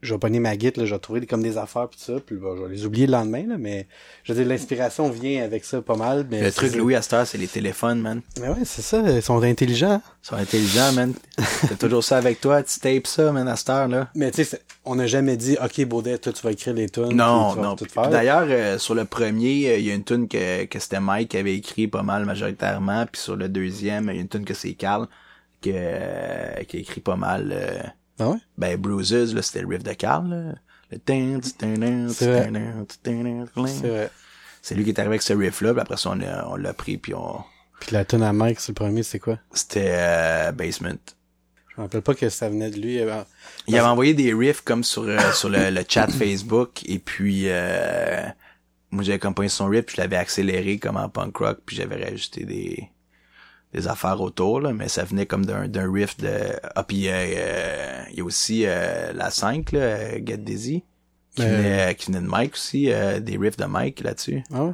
je vais pogner ma guitare, là, je vais trouver comme des affaires puis tout ça, puis bon, je vais les oublier le lendemain, là, mais je veux dire, l'inspiration vient avec ça pas mal. Mais Le truc. Louis, à cette heure, c'est les téléphones, man. Mais ouais, c'est ça, ils sont intelligents. Ils sont intelligents, man. T'as toujours ça avec toi, tu tapes ça, man, à cette heure, là. Mais tu sais, on n'a jamais dit, OK, Baudet, toi, tu vas écrire les tunes. Non, non. D'ailleurs, euh, sur le premier, euh, il y a une tune que, que c'était Mike qui avait écrit pas mal majoritairement. Puis sur le deuxième, il y a une tune que c'est Carl que, euh, qui a écrit pas mal. Ah ouais? ben, Bruises, là, c'était le riff de Carl. Là. Le C'est lui qui est arrivé avec ce riff-là. Puis après ça, on l'a, pris. Puis on... Puis la tune à Mike, c'est le premier, c'est quoi? c'était euh, Basement. Je me rappelle pas que ça venait de lui. euh, Il avait envoyé des riffs comme sur euh, sur le, le chat Facebook et puis euh, moi j'avais accompagné son riff puis je l'avais accéléré comme en punk rock puis j'avais rajouté des des affaires autour là mais ça venait comme d'un d'un riff de ah puis euh, euh, il y a aussi euh, la 5 là euh, Get Dizzy qui, Euh. venait, qui venait de Mike aussi euh, des riffs de Mike là-dessus Ah ouais?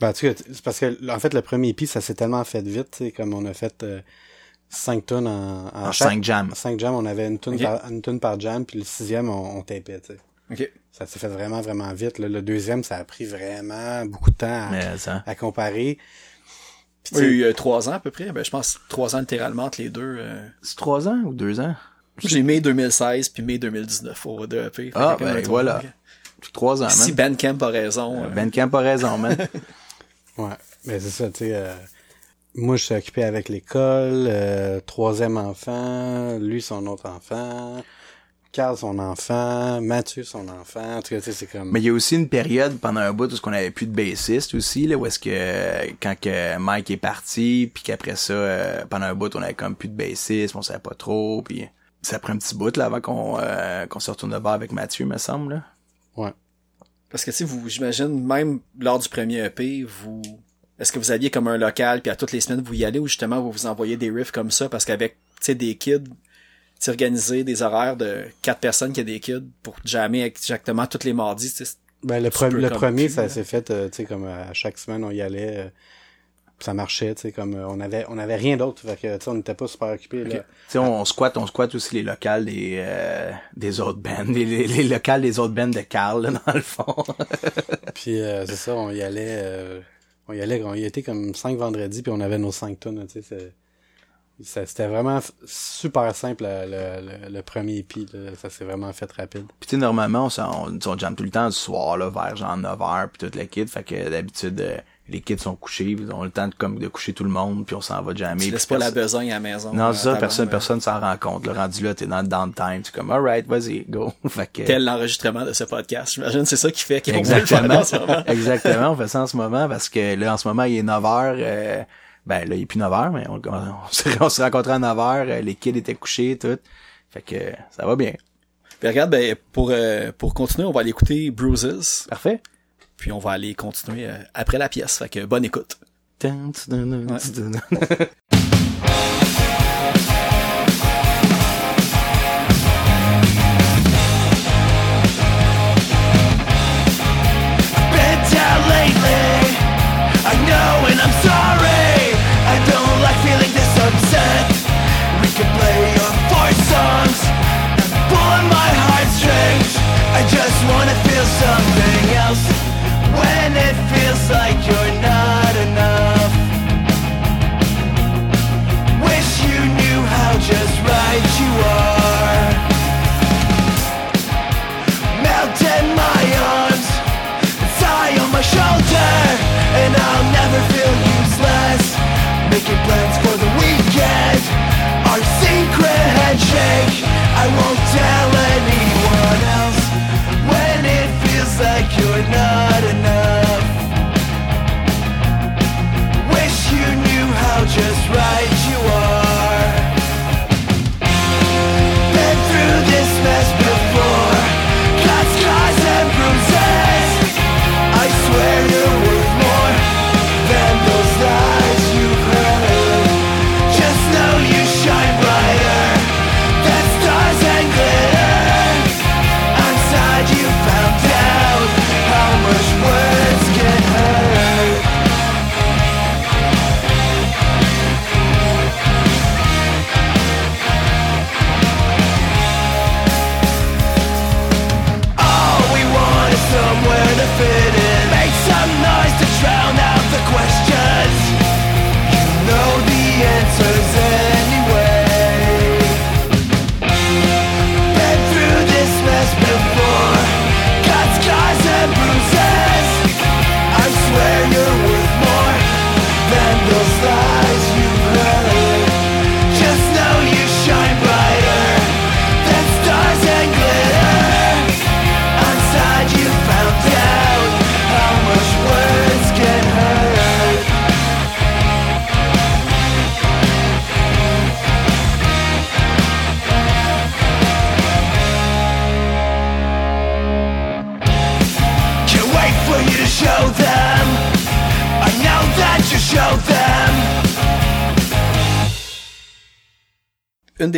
Ben, en tout cas, c'est parce que, en fait, le premier EP, ça s'est tellement fait vite, tu sais, comme on a fait euh, cinq tonnes en, en chaque- 5 jams cinq jams, on avait une tune, Ok. par, une tune par jam, puis le sixième, on, on tapait, tu sais. Ok. Ça s'est fait vraiment, vraiment vite. là. Le deuxième, ça a pris vraiment beaucoup de temps à, ça à comparer. Puis, tu Oui, il y a trois ans à peu près? Ben, je pense trois ans littéralement entre les deux. euh. c'est 3 ans ou 2 ans? J'ai mai 2016 puis mai 2019 au deux EP. Fait Ah, ben, même trois voilà. ans. 3 ans Si man Bandcamp a raison. euh, Ben Camp a raison man Ouais, mais c'est ça, tu sais. euh, moi, je suis occupé avec l'école, euh, troisième enfant, lui son autre enfant, Carl son enfant, Mathieu son enfant. En tout cas, tu sais, c'est comme. Mais il y a aussi une période pendant un bout où on avait plus de bassiste aussi, là, où est-ce que quand que Mike est parti, puis qu'après ça, euh, pendant un bout, on avait comme plus de bassiste, on savait pas trop, puis ça prend un petit bout là avant qu'on euh, qu'on se retourne de bas avec Mathieu, me semble. Là. Ouais. Parce que tu sais, vous, j'imagine, même lors du premier EP, vous, est-ce que vous aviez comme un local, puis à toutes les semaines vous y allez, ou justement vous vous envoyez des riffs comme ça, parce qu'avec, tu sais, des kids, organiser des horaires de quatre personnes qui a des kids pour jammer exactement tous les mardis, Ben, le, pre- le premier, plus, ça s'est fait, euh, tu sais, comme euh, à chaque semaine, on y allait. euh, ça marchait, tu sais, comme euh, on avait on avait rien d'autre. Fait que, tu sais, on n'était pas super occupés, là. Tu sais, on, on squatte, on squatte aussi les locales des euh, des autres bands, les, les, les locales des autres bands de Carl, là, dans le fond. Puis euh, c'est ça, on y allait, euh, on y allait, on y était comme cinq vendredis, puis on avait nos cinq tonnes, tu sais. C'est- ça- C'était vraiment super simple le, le, le- premier EP, là. ça s'est vraiment fait rapide. Puis tu sais, normalement, on, s'en- on, on jamme tout le temps du soir, là, vers genre 9h, puis toute la kid. Fait que d'habitude, euh, les kids sont couchés, ils ont le temps de, comme, de coucher tout le monde, puis on s'en va jammer. tu laisses puis pas la besogne à la maison. Non, euh, c'est ça, personne, blonde, personne s'en rend compte. Le rendu là, t'es dans le downtime, tu es comme, alright, vas-y, go. fait que, euh, Tel l'enregistrement de ce podcast. J'imagine c'est ça qui fait qu'on peut le faire Exactement. en ce moment. Exactement, on fait ça en ce moment parce que là, en ce moment, il est 9h. euh, ben là, il est plus 9h, mais on, on, on s'est on s'est rencontrés à 9h. euh, les kids étaient couchés, tout. Fait que ça va bien. Puis regarde, ben, pour, euh, pour continuer, on va aller écouter Bruises, Parfait. puis on va aller continuer euh, après la pièce. Fait que bonne écoute.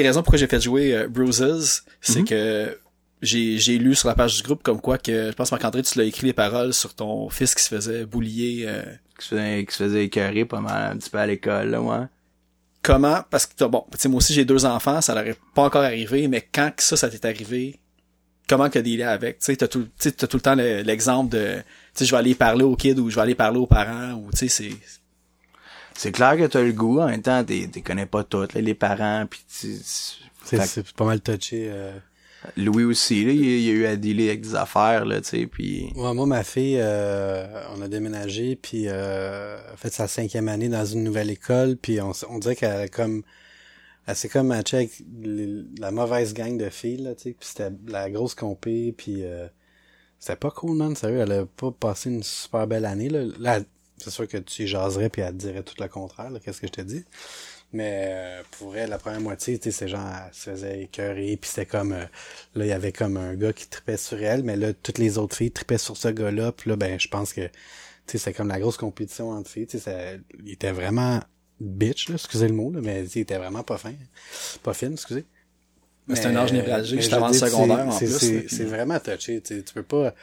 des raisons pourquoi j'ai fait jouer euh, Bruises, c'est que j'ai, lu sur la page du groupe comme quoi que, je pense Marc-André, tu l'as écrit les paroles sur ton fils qui se faisait boulier, euh, Qui se faisait, qui se faisait écœurer pas mal un petit peu à l'école, là, ouais. comment, parce que, bon, tu sais, moi aussi j'ai deux enfants, ça n'aurait pas encore arrivé, mais quand que ça, ça t'est arrivé, comment que dealer avec, tu sais, t'as tout, t'as tout le temps le- l'exemple de, tu sais, je vais aller parler aux kids ou je vais aller parler aux parents ou, tu sais, c'est, C'est clair que t'as le goût, en même temps, t'es, t'es connais pas toutes, là, les parents, tu- C'est, pas mal touché. euh. Louis aussi, là, il, il a eu à dealer avec des affaires, là, tu sais, puis Ouais, moi, ma fille, euh, on a déménagé, puis euh, a fait sa cinquième année dans une nouvelle école, puis on, on dirait qu'elle a comme... Elle s'est comme matchée avec les- la mauvaise gang de filles, là, tu sais, puis c'était la grosse compé, puis euh, c'était pas cool, man, sérieux, elle a pas passé une super belle année, là. Là, c'est sûr que tu jaserais, puis elle te dirait tout le contraire, qu'est-ce que je te dis. Mais euh, pour elle, la première moitié, tu sais, c'est genre, elle se faisait écœurer, puis c'était comme, euh, là, il y avait comme un gars qui tripait sur elle, mais là, toutes les autres filles tripaient sur ce gars-là, puis là, ben, je pense que, tu sais, c'est comme la grosse compétition entre filles, tu sais, ça- il était vraiment bitch, là, excusez le mot, là, mais il était vraiment pas fin, pas fine, excusez. Mais c'est un âge névralgique, juste avant le secondaire, en plus, c'est- vraiment touché, tu peux pas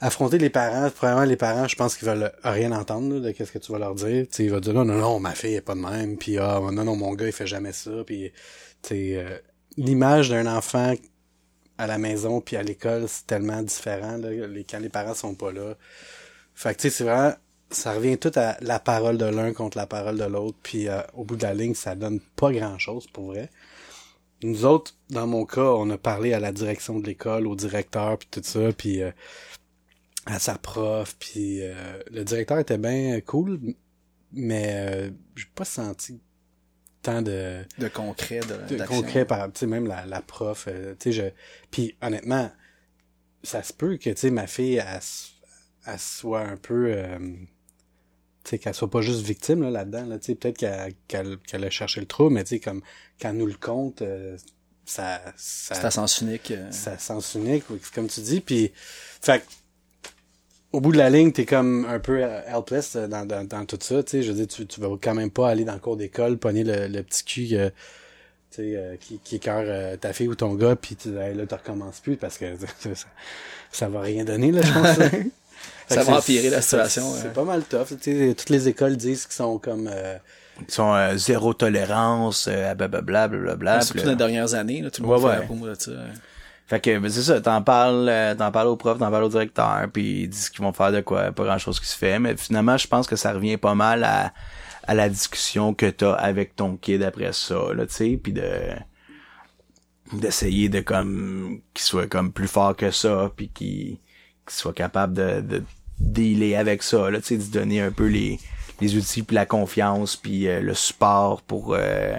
affronter les parents. Premièrement, les parents, je pense qu'ils veulent rien entendre là, de qu'est-ce que tu vas leur dire. Tu sais, il va dire non, non, non, ma fille est pas de même. Puis ah, non, non, mon gars, il fait jamais ça. Puis tu euh, l'image d'un enfant à la maison puis à l'école, c'est tellement différent là, les, quand les parents sont pas là. Fait que tu sais, c'est vraiment ça revient tout à la parole de l'un contre la parole de l'autre. Puis euh, au bout de la ligne, ça donne pas grand chose pour vrai. Nous autres, dans mon cas, on a parlé à la direction de l'école, au directeur, puis tout ça, puis euh, à sa prof, puis euh, le directeur était bien cool, mais euh, j'ai pas senti tant de, de concret, de, de concret par, tu sais, même la, la prof, euh, tu sais, je, puis honnêtement, ça se peut que, tu sais, ma fille, elle, elle soit un peu, euh, tu sais, qu'elle soit pas juste victime, là, là-dedans, là, tu sais, peut-être qu'elle, qu'elle, qu'elle a cherché le trou, mais tu sais, comme, quand nous le compte, euh, ça, ça, C'est à sens unique. ça sens unique, oui, comme tu dis, puis, fait que, au bout de la ligne, t'es comme un peu euh, helpless euh, dans, dans, dans tout ça, tu sais, je veux dire, tu, tu vas quand même pas aller dans le cours d'école, pogner le, le petit cul, euh, tu sais, euh, qui, qui écœure euh, ta fille ou ton gars, puis tu, hey, là, tu recommences plus, parce que ça, ça, ça va rien donner, là, je pense. là. Fait Ça va empirer la situation, C'est pas mal tough, tu sais, toutes les écoles disent qu'ils sont comme... euh, ils sont euh, zéro tolérance, euh, blablabla, blablabla. surtout dans là- les dernières années, là, tout le Ouais, monde fait ouais. un peu de ça. ouais. Fait que c'est ça, t'en parles, euh, t'en parles au prof, t'en parles au directeur, puis ils disent qu'ils vont faire de quoi, pas grand chose qui se fait, mais finalement je pense que ça revient pas mal à, à la discussion que t'as avec ton kid après ça, là, tu sais, puis de d'essayer de comme qu'il soit comme plus fort que ça, puis qu'il qu'il soit capable de, de dealer avec ça, là, tu sais, de donner un peu les les outils puis la confiance puis euh, le support pour euh,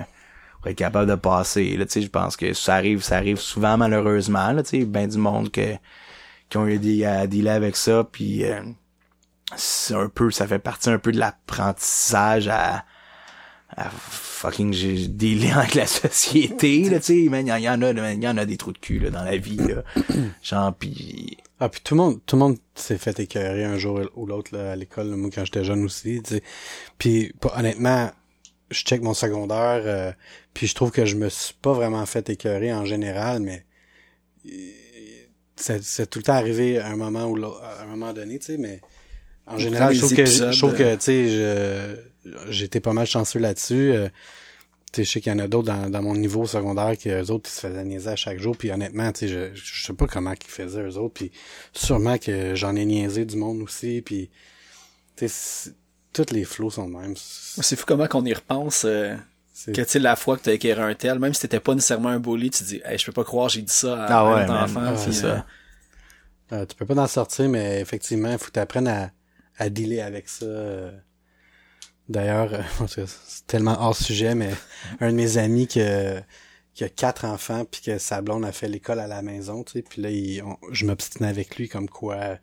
pour être capable de passer. Là, tu sais, je pense que ça arrive, ça arrive souvent malheureusement. Là, tu sais, ben du monde que qui ont eu des, à dealer avec ça, puis euh, c'est un peu, ça fait partie un peu de l'apprentissage à, à fucking j'ai dealé avec la société. Là, tu il y, en a, il y en a des trous de cul là, dans la vie. Là. Genre, puis Ah, puis tout le monde, tout le monde s'est fait écœurer un jour ou l'autre là, à l'école, moi quand j'étais jeune aussi, tu sais. Puis honnêtement, je check mon secondaire, euh, puis je trouve que je me suis pas vraiment fait écœurer en général, mais euh, c'est tout le temps arrivé à un moment ou à un moment donné, tu sais, mais en général, je trouve que je trouve que tu sais, j'étais pas mal chanceux là-dessus. euh, tu sais, je sais qu'il y en a d'autres dans, dans mon niveau secondaire qui eux autres ils se faisaient niaiser à chaque jour puis honnêtement tu sais je, je sais pas comment ils faisaient eux autres puis sûrement que j'en ai niaisé du monde aussi puis tu sais toutes les flots sont de même C'est- fou comment qu'on y repense. euh, que tu sais, la fois que t'as écœuré un tel, même si t'étais pas nécessairement un bully, tu te dis, hey, je peux pas croire j'ai dit ça à Ah un ouais, enfant. Ah, c'est euh, ça. Euh, tu peux pas en sortir, mais effectivement, il faut que tu apprennes à, à dealer avec ça. euh. D'ailleurs, euh, c'est tellement hors sujet, mais un de mes amis qui, a- qui a quatre enfants, puis que sa blonde a fait l'école à la maison, tu sais, puis là, il- on- je m'obstinais avec lui comme quoi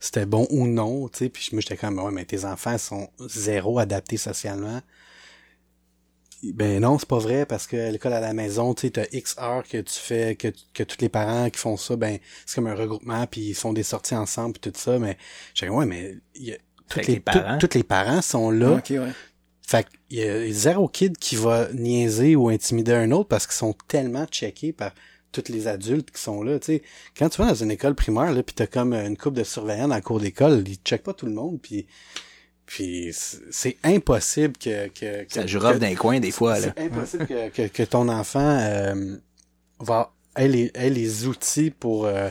c'était bon ou non, tu sais, puis moi, j'étais comme, ouais, mais tes enfants sont zéro adaptés socialement. Ben non, c'est pas vrai parce que l'école à la maison, tu sais, t'as X heures que tu fais, que, que tous les parents qui font ça, ben c'est comme un regroupement puis ils font des sorties ensemble puis tout ça, mais j'ai dit, ouais, mais il y a, tous Avec les, les parents. tous les parents sont là. ok, ouais. Fait qu'il y a zéro kid qui va niaiser ou intimider un autre parce qu'ils sont tellement checkés par tous les adultes qui sont là, tu sais. Quand tu vas dans une école primaire, là, pis t'as comme une coupe de surveillants dans la cour d'école, ils checkent pas tout le monde, puis puis c'est- impossible que... que, que Ça que- d'un coin des fois, là. c'est impossible que, que, que ton enfant euh, va ait les, ait les outils pour euh,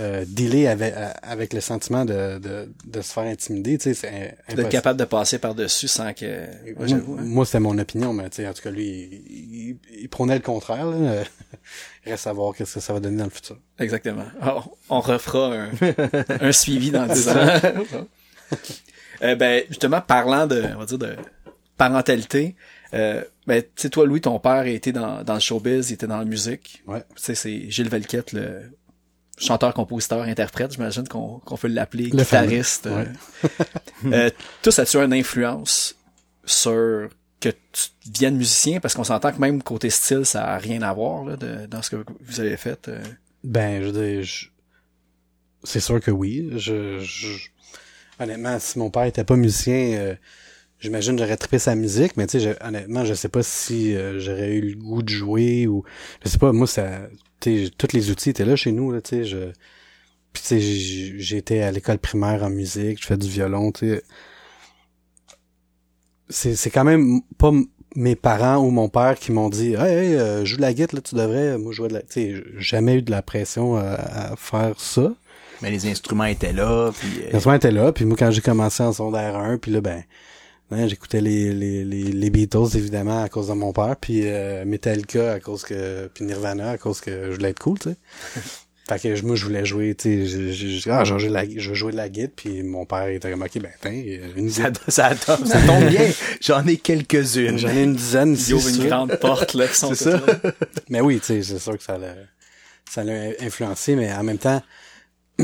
euh, dealer avec, avec le sentiment de, de, de se faire intimider. Tu sais, c'est D'être capable de passer par-dessus sans que... Ouais, Moi, j'avoue, hein. moi, c'est mon opinion, mais tu sais, en tout cas, lui, il, il, il prônait le contraire. Là. Reste à voir qu'est-ce que ça va donner dans le futur. Exactement. Alors, on refera un, un suivi dans 10 ans. Euh, ben, justement, parlant de, on va dire, de parentalité, euh, ben, tu sais, toi, Louis, ton père était dans, dans le showbiz, il était dans la musique. Ouais. Tu sais, c'est Gilles Velquette, le chanteur, compositeur, interprète, j'imagine qu'on qu'on peut l'appeler, guitariste. euh. Ouais. euh, tout ça a-tu une influence sur que tu deviennes musicien? Parce qu'on s'entend que même côté style, ça a rien à voir là, de, dans ce que vous avez fait. euh. Ben, je veux dire, je- c'est sûr que oui. Je, je- Honnêtement, si mon père était pas musicien, euh, j'imagine j'aurais trippé sa musique, mais tu sais, honnêtement, je sais pas si euh, j'aurais eu le goût de jouer ou je sais pas. Moi, ça, tu tous les outils étaient là chez nous, là, tu sais. Je, puis tu sais, j'étais à l'école primaire en musique, je fais du violon, tu sais. C'est, c'est quand même pas mes parents ou mon père qui m'ont dit hey, hey euh, joue de la guitare là tu devrais moi jouer de la tu sais jamais eu de la pression à faire ça Mais les instruments étaient là, puis... euh, L'instrument était là, puis moi, quand j'ai commencé en secondaire 1, puis là, ben, hein, j'écoutais les, les, les, les Beatles, évidemment, à cause de mon père, puis euh, Metallica à cause que... puis Nirvana à cause que je voulais être cool, tu sais. fait que je- moi, je voulais jouer, tu sais, je- je- ah, je, de la, je veux jouer de la guitare, puis mon père était comme, OK, ben, tiens, une Ça, ça, tombe, ça tombe bien. J'en ai quelques-unes. J'en ai une dizaine ici. Il une grande porte, là, qui sont ça. Mais oui, tu sais, c'est sûr que ça l'a, ça l'a influencé, mais en même temps,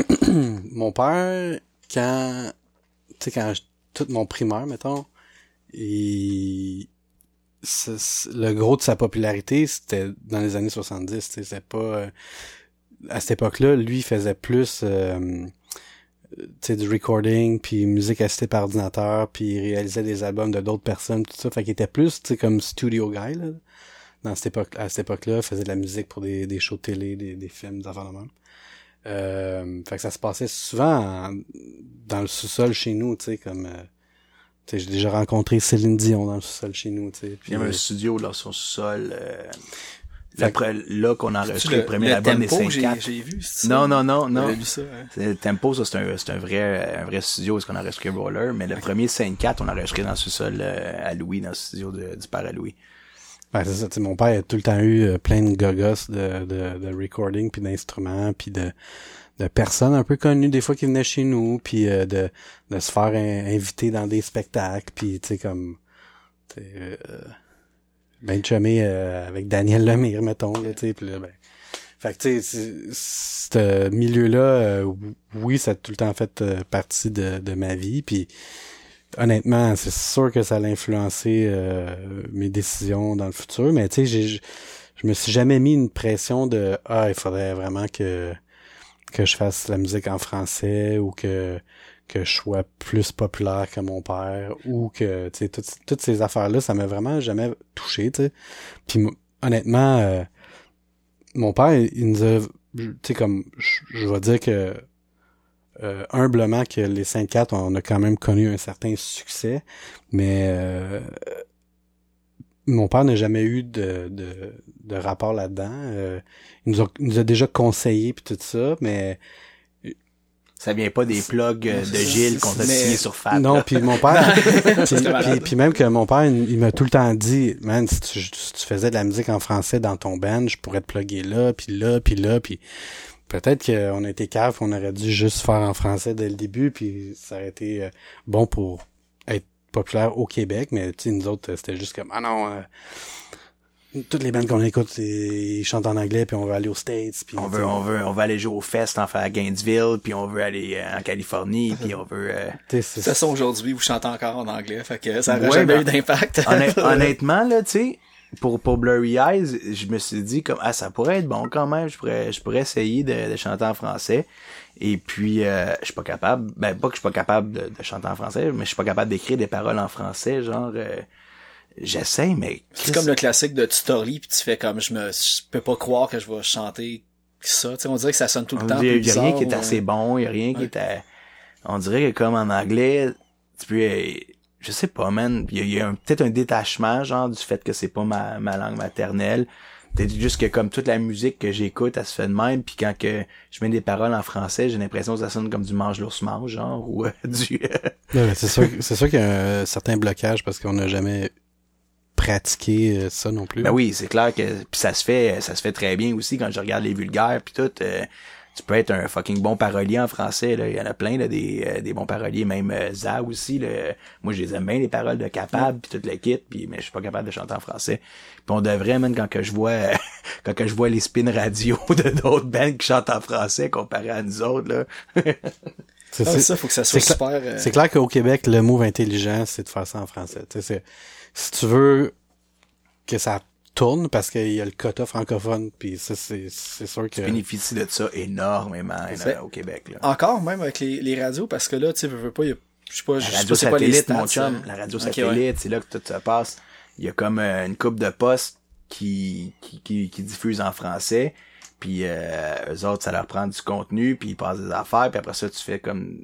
mon père, quand, tu sais, quand je- tout mon primaire, mettons, il, le gros de sa popularité, c'était dans les années 70, tu sais, c'était pas, euh, à cette époque-là, lui, il faisait plus, euh, tu sais, du recording, puis musique assistée par ordinateur, puis il réalisait des albums de d'autres personnes, tout ça, fait qu'il était plus, tu sais, comme studio guy, là dans cette époque à cette époque-là, faisait de la musique pour des, des shows de télé, des, des films, des affaires de même. Euh, fait que ça se passait souvent en- dans le sous-sol chez nous, tu sais, comme euh, tu sais, j'ai déjà rencontré Céline Dion dans le sous-sol chez nous, tu sais. Il y avait un Puis, studio là sur le sol. Euh, après, là qu'on a enregistré le, Le, premier le album des tempo, j'ai 54. j'ai vu. c'est ça? Non, non, non, non. Vu ça, hein. C'est- Le Tempo, ça, c'est un, c'est un vrai, un vrai studio, est-ce qu'on a enregistré Roller, mais le premier 5-4, on a enregistré dans le sous-sol euh, à Louis, dans le studio de- du père à Louis. Ben, c'est ça, mon père a tout le temps eu euh, plein de gogos de, de, de recording, puis d'instruments, puis de, de personnes un peu connues des fois qui venaient chez nous, puis euh, de, de se faire in- inviter dans des spectacles, puis tu sais comme tu sais, euh, ben chumé euh, avec Daniel Lemire mettons tu sais, là ben fait que tu sais ce milieu là oui ça a tout le temps fait euh, partie de, de ma vie puis honnêtement c'est sûr que ça a influencé euh, mes décisions dans le futur mais tu sais je- me suis jamais mis une pression de ah il faudrait vraiment que que je fasse la musique en français ou que que je sois plus populaire que mon père ou que tu sais toutes, toutes ces affaires là ça m'a vraiment jamais touché tu sais. Puis honnêtement euh, mon père il nous a tu sais comme je, je vais dire que euh, humblement que les 5-4 on a quand même connu un certain succès mais euh, mon père n'a jamais eu de, de, de rapport là-dedans. Euh, il, nous a, il nous a déjà conseillé puis tout ça, mais Ça vient pas des plugs de Gilles qu'on t'a Mais- signé sur Fat. non, puis mon père, puis, même que mon père, il, il m'a tout le temps dit, man, si tu, si tu faisais de la musique en français dans ton band, je pourrais te plugger là, puis là, puis là, puis peut-être qu'on a été cave, on aurait dû juste faire en français dès le début, puis ça aurait été euh, bon pour être populaire au Québec, mais tu sais, nous autres, euh, c'était juste comme, ah non, euh, toutes les bandes qu'on écoute, ils chantent en anglais, puis on veut aller aux States, puis On veut, on veut, on veut aller jouer au fest en à Gainesville, puis on veut aller euh, en Californie, puis on veut. euh, De toute façon, aujourd'hui, vous chantez encore en anglais, fait que ça Ouais, n'aurait jamais ben, eu d'impact. Honnêt- honnêtement, là, tu sais, pour, pour Blurry Eyes, je me suis dit comme ah ça pourrait être bon quand même, je pourrais je pourrais essayer de, de chanter en français. Et puis euh, je suis pas capable, ben pas que je suis pas capable de, de chanter en français, mais je suis pas capable d'écrire des paroles en français, genre euh, j'essaie mais C'est comme le classique de tu t'orlis puis tu fais comme je me je peux pas croire que je vais chanter ça. Tu sais, on dirait que ça sonne tout le On temps. il y a rien qui est assez bon, il y a rien qui est à- on dirait que comme en anglais, tu peux je sais pas man, il y a, peut-être un détachement genre du fait que c'est pas ma, ma langue maternelle. Peut-être juste que comme toute la musique que j'écoute, elle se fait de même, puis quand que je mets des paroles en français, j'ai l'impression que ça sonne comme du mange l'ours mange genre ou euh, du mais c'est sûr, c'est sûr qu'il y a un certain blocage parce qu'on n'a jamais pratiqué euh, ça non plus. Ben oui, c'est clair que puis ça se fait ça se fait très bien aussi quand je regarde les vulgaires puis tout euh, tu peux être un fucking bon parolier en français là, il y en a plein là, des, euh, des bons paroliers même euh, Za aussi là. moi je les aime bien les paroles de capable puis tout le kit puis mais je suis pas capable de chanter en français. Puis on devrait même quand que je vois euh, quand que je vois les spin radio de d'autres bands qui chantent en français comparé à nous autres là. C'est- Ah, ça, faut que ça soit super. euh, C'est clair qu'au Québec, le move intelligent, c'est de faire ça en français. Tu sais, c'est- si tu veux que ça tourne, parce qu'il y a le quota francophone, puis ça, c'est c'est sûr que... Je bénéficie de ça énormément là, C'est- au Québec là. Encore, même avec les, les radios, parce que là, tu sais, veux, veux pas, il y a- je sais pas, je La sais radio pas les stats. mon chum, euh. la radio Ok, ouais. satellite, c'est là que tout se passe. Il y a comme euh, une coupe de postes qui, qui, qui, qui diffusent en français, puis euh, eux autres, ça leur prend du contenu, puis ils passent des affaires, puis après ça, tu fais comme...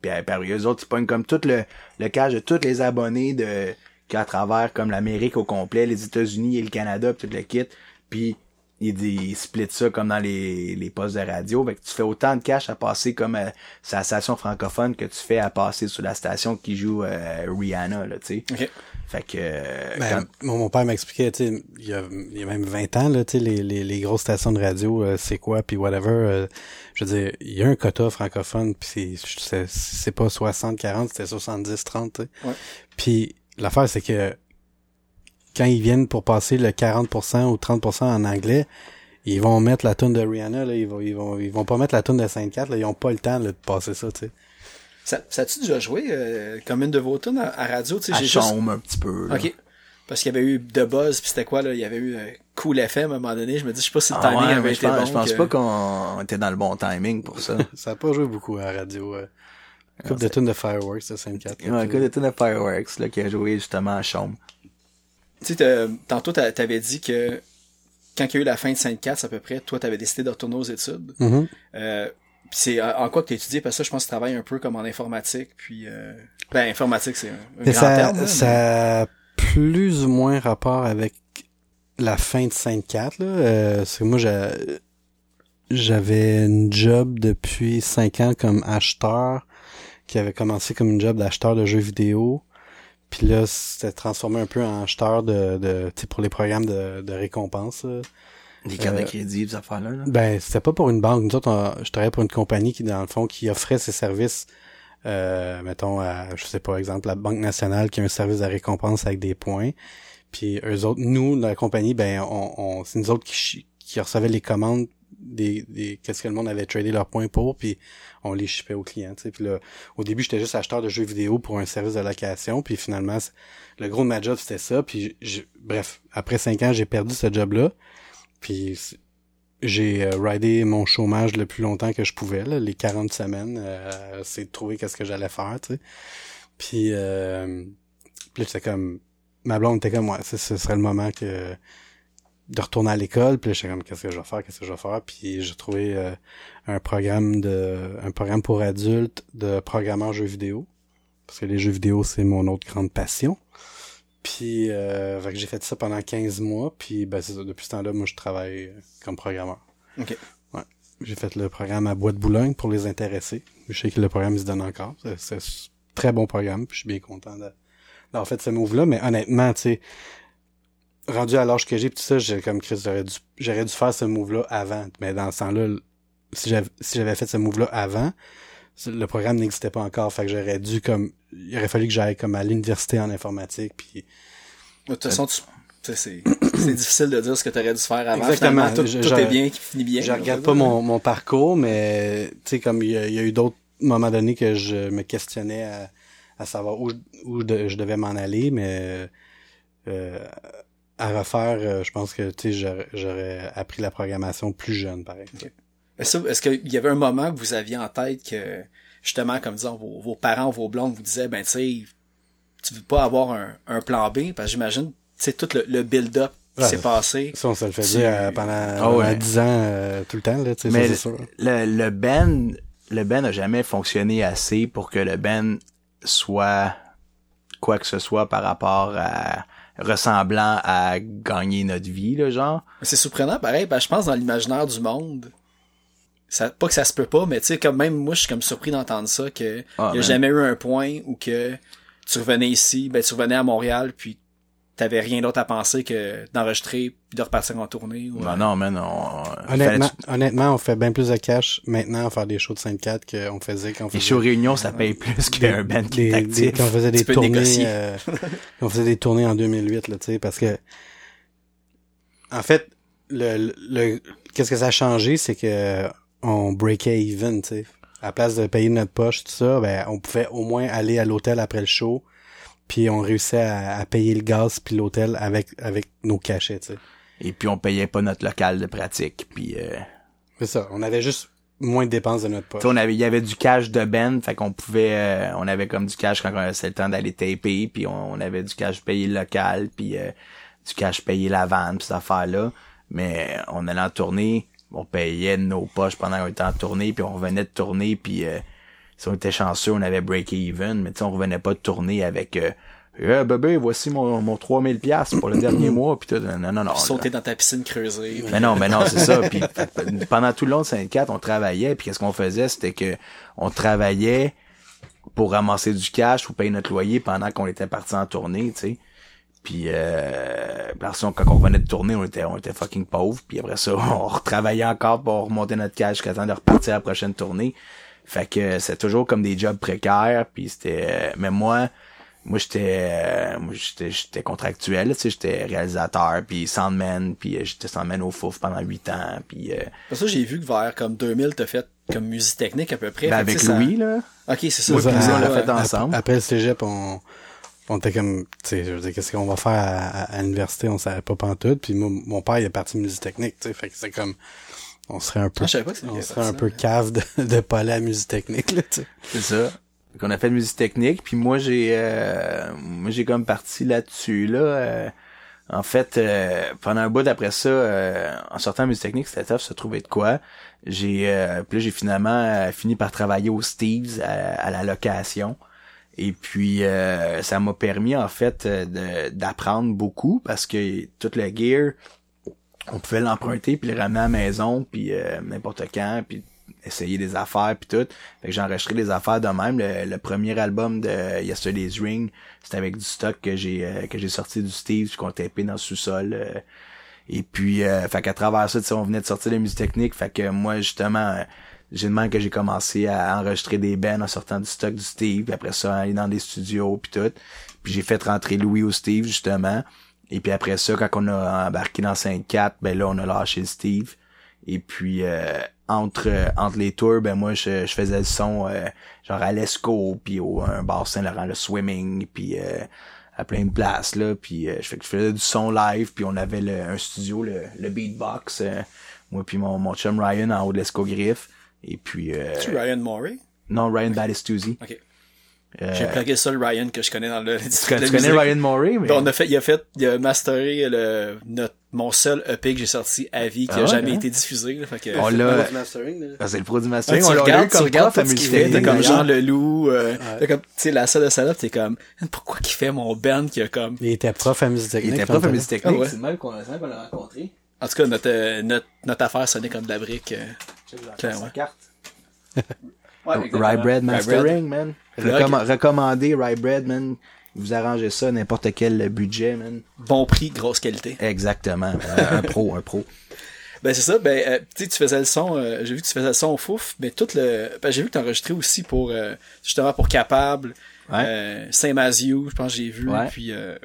Puis, euh, puis eux autres, ils pognent comme tout le, le cash de tous les abonnés de qu'à travers comme l'Amérique au complet, les États-Unis et le Canada, puis tout le kit, puis ils, ils splitent ça comme dans les, les postes de radio. Fait que tu fais autant de cash à passer comme euh, sur la station francophone que tu fais à passer sur la station qui joue euh, Rihanna, là, tu sais. Ok. Fait que... euh, Ben, mon, mon père m'expliquait, tu sais, il y a, il y a même 20 ans, là, tu sais, les, les, les grosses stations de radio, euh, c'est quoi, puis whatever. euh, je veux dire, il y a un quota francophone, puis c'est- pas 60-40, c'était 70-30, tu sais. Ouais. Puis l'affaire, c'est que quand ils viennent pour passer le 40% ou 30% en anglais, ils vont mettre la tune de Rihanna, là, ils vont, ils vont, ils vont pas mettre la tune de 5-4, là, ils ont pas le temps là, de passer ça, tu sais. Ça, ça a-tu déjà joué euh, comme une de vos tunes à, à radio, tu sais, à j'ai juste... un petit peu. là. Ok. Parce qu'il y avait eu The Buzz, puis c'était quoi, là? Il y avait eu euh, Cool FM à un moment donné. Je me dis, je sais pas si le Ah timing ouais, avait été pense, bon. je pense que- pas qu'on était dans le bon timing pour ça. Ça a pas joué beaucoup à la radio. Euh. Coupe Ah, de c'est- tunes de Fireworks de 5-4. Ouais, gars de Tune of Fireworks là, qui a joué justement à Chaume. Tu sais, t'as- tantôt, t'a- t'avais dit que quand il y a eu la fin de Sainte-Catherine, à peu près, toi, t'avais décidé de retourner aux études. Mhm. Euh, puis c'est en quoi que t'as étudié? Parce que ça, je pense que tu travailles un peu comme en informatique, puis... Euh... Ben, informatique, c'est un, un grand ça, terme. là, mais- ça a plus ou moins rapport avec la fin de 5-4. Là. Euh, parce que moi, j'a- j'avais une job depuis 5 ans comme acheteur, qui avait commencé comme une job d'acheteur de jeux vidéo. Puis là, c'était transformé un peu en acheteur de, de tu sais, pour les programmes de, de récompense. là. Des cartes Euh, de crédit, ces affaires-là. Là. Ben, c'était pas pour une banque. Nous autres, on- je travaillais pour une compagnie qui, dans le fond, qui offrait ses services, euh, mettons, à, je sais pas, exemple, la Banque nationale qui a un service de récompense avec des points. Puis eux autres, nous, dans la compagnie, ben, on, on c'est nous autres qui, qui recevaient les commandes des, des qu'est-ce que le monde avait tradé leurs points pour, puis on les shippait aux clients. Puis là, au début, j'étais juste acheteur de jeux vidéo pour un service de location, puis finalement, le gros de ma job, c'était ça. Puis, bref, après cinq ans, j'ai perdu ce job-là. Puis j'ai euh, ridé mon chômage le plus longtemps que je pouvais, là, les 40 semaines. Euh, c'est de trouver qu'est-ce que j'allais faire, tu sais. Puis, euh, puis là, j'étais comme... Ma blonde était comme, ouais, ce serait le moment que de retourner à l'école. Puis là, j'étais comme, qu'est-ce que je vais faire, qu'est-ce que je vais faire? Puis j'ai trouvé euh, un programme de un programme pour adultes de programmeur jeux vidéo. Parce que les jeux vidéo, c'est mon autre grande passion. Puis euh, j'ai fait ça pendant 15 mois. Puis ben, c'est ça, depuis ce temps-là, moi, je travaille comme programmeur. Ok. Ouais. J'ai fait le programme à Bois de Boulogne pour les intéressés. Je sais que le programme il se donne encore. C'est un très bon programme. Puis je suis bien content de- d'avoir fait ce move-là. Mais honnêtement, tu sais, rendu à l'âge que j'ai, tout ça, j'ai comme Chris, j'aurais dû, j'aurais dû faire ce move-là avant. Mais dans ce temps-là, si j'avais, si j'avais fait ce move-là avant, le programme n'existait pas encore. Fait que j'aurais dû comme, il aurait fallu que j'aille comme à l'université en informatique. Puis De toute façon, tu... c'est c'est difficile de dire ce que tu aurais dû faire avant. Exactement. Tout, Je- tout je- est bien qui finit bien. je regarde pas mon, mon parcours, mais tu sais, comme il y, a- il y a eu d'autres moments donnés que je me questionnais à, à savoir où, où je devais m'en aller, mais euh, à refaire, euh, je pense que tu sais, j'aurais- j'aurais appris la programmation plus jeune, pareil. Est-ce est-ce qu'il y avait un moment que vous aviez en tête que, justement, comme disons, vos, vos parents, vos blondes vous disaient, ben, tu sais, tu veux pas avoir un, un plan B, parce que j'imagine, tu sais, tout le, le build-up qui Ouais. s'est passé. Ça, on se le fait Tu- dire euh, pendant, Ah ouais. pendant 10 ans, euh, tout le temps, là, tu sais, ça, Mais c'est sûr. le, le band, le band a jamais fonctionné assez pour que le band soit quoi que ce soit par rapport à ressemblant à gagner notre vie, là, genre. C'est surprenant, pareil, parce que je pense dans l'imaginaire du monde, ça, pas que ça se peut pas, mais tu sais, comme même moi, je suis comme surpris d'entendre ça, que Ah, y a jamais eu un point où que tu revenais ici, ben tu revenais à Montréal, puis t'avais rien d'autre à penser que d'enregistrer puis de repartir en tournée. Ou, Non, non, man, on... Honnêtement, fallait- honnêtement, on fait bien plus de cash maintenant à faire des shows de 5-4 qu'on faisait quand on Les faisait... shows réunions, ça paye plus qu'un band qui est actif. quand on faisait des tournées euh, on faisait des tournées en 2008 là tu sais parce que en fait le, le qu'est-ce que ça a changé c'est que on breakait even tu sais à la place de payer notre poche tout ça ben on pouvait au moins aller à l'hôtel après le show puis on réussissait à, à payer le gaz puis l'hôtel avec avec nos cachets tu sais Et puis on payait pas notre local de pratique. Puis euh, c'est ça on avait juste moins de dépenses de notre poche on avait, il y avait du cash de band, fait qu'on pouvait, euh, on avait comme du cash quand c'était le temps d'aller taper, puis on, on avait du cash payé le local, puis euh, du cash payé la vanne, puis cette affaire-là. Mais on allait en tournée, on payait de nos poches pendant qu'on était en tournée, puis on revenait de tourner, puis euh, si on était chanceux, on avait break even, mais tu sais, on revenait pas de tourner avec euh, Eh, bébé, voici mon, mon 3000 pièces pour le dernier mois, puis tout. Non, non, non. Sauter dans ta piscine creusée. Mais non, mais non, c'est ça. Puis pendant tout le long de 54, on travaillait. Puis qu'est-ce qu'on faisait, c'était que on travaillait pour ramasser du cash ou payer notre loyer pendant qu'on était parti en tournée, tu sais. Puis euh, après ça, quand on revenait de tourner, on était, on était fucking pauvres. Puis après ça, on retravaillait encore pour remonter notre cash jusqu'à temps de repartir à la prochaine tournée. Fait que c'est toujours comme des jobs précaires. Puis c'était, mais moi, moi j'étais, euh, moi j'étais, j'étais contractuel, tu sais, j'étais réalisateur, puis soundman, puis euh, j'étais soundman au Fouf pendant huit ans, puis euh, ça, j'ai vu que vers comme 2000, t'as fait comme musique technique à peu près. ben, avec ça- Louis là. Ok, c'est ça. On l'a fait ensemble. Après le cégep, on, on était comme, tu sais, je veux dire, qu'est-ce qu'on va faire à, à, à l'université, on savait pas pantoute, puis moi, mon père, il est parti musique technique, tu sais, fait que c'est comme, on serait un peu, Ah, pas on serait un peu ça. cave de, de pas aller à la musique technique, là, tu sais. C'est ça. Qu'on a fait de musique technique, puis moi j'ai euh, moi j'ai comme parti là-dessus là. euh, en fait, euh, pendant un bout d'après ça, euh, en sortant de musique technique, c'était tough se trouver de quoi. J'ai euh, puis là j'ai finalement euh, fini par travailler au Steve's à, à la location. Et puis euh, ça m'a permis en fait de d'apprendre beaucoup parce que tout le gear on pouvait l'emprunter puis le ramener à la maison puis euh, n'importe quand puis essayer des affaires puis tout. Fait que j'ai enregistré des affaires de même. Le, premier album de Yesterday's Ring, c'était avec du stock que j'ai euh, que j'ai sorti du Steve qu'on tapé dans le sous-sol. euh. et puis fait qu'à travers ça, on venait de sortir de musique technique. Fait que moi justement j'ai demandé que j'ai commencé à enregistrer des bands en sortant du stock du Steve, puis après ça aller dans des studios puis tout. Puis j'ai fait rentrer Louis au Steve justement. Et puis après ça, quand on a embarqué dans 5-4, ben là, on a lâché Steve. Et puis euh, entre euh, entre les tours, ben moi je, je faisais le son euh, genre à l'Esco, puis au un bar Saint-Laurent, le swimming, puis euh, à plein de places là, puis euh, je, fais, je faisais du son live, puis on avait le, un studio, le, le beatbox, euh, moi puis mon, mon chum Ryan en haut de l'Esco Griff. Et puis euh, Tu Ryan Morey? non Ryan Battistuzzi. Ok. Euh, J'ai plugué ça, le Ryan, que je connais dans le, tu, connais- tu connais Ryan mais Ben, on a fait, il a fait, il a masteré le, notre, mon seul EP que j'ai sorti à vie, qui Ah a ouais, jamais hein? été diffusé, là, fait que, on l'a. mastering, là. Ah, c'est le pro du Ah, mastering. tu on l'a tu comme regardes qu'il musique technique, comme. Jean Leloup, euh, t'as comme, tu sais, la salle de salade, t'es comme, pourquoi qu'il fait mon band qui a comme, Il était prof à musique Il technique. était quand prof à musique était technique. Ah ouais. C'est même qu'on l'a rencontré. en tout cas, notre, euh, notre, notre affaire sonnait comme de la brique, euh, Clairement. Carte. Ouais, Rye Bread Mastering, Rye Bread. man. Recomm- recommandé Rye Bread, man. Vous arrangez ça, n'importe quel budget, man. Bon prix, grosse qualité. Exactement. Euh, un pro, un pro. Ben c'est ça, ben euh, tu sais, tu faisais le son, euh, j'ai vu que tu faisais le son au fouf, mais tout le, ben j'ai vu que tu enregistrais aussi pour euh, justement pour Capable, Ouais. euh, Saint-Mazieu, je pense que j'ai vu, Ouais. puis euh,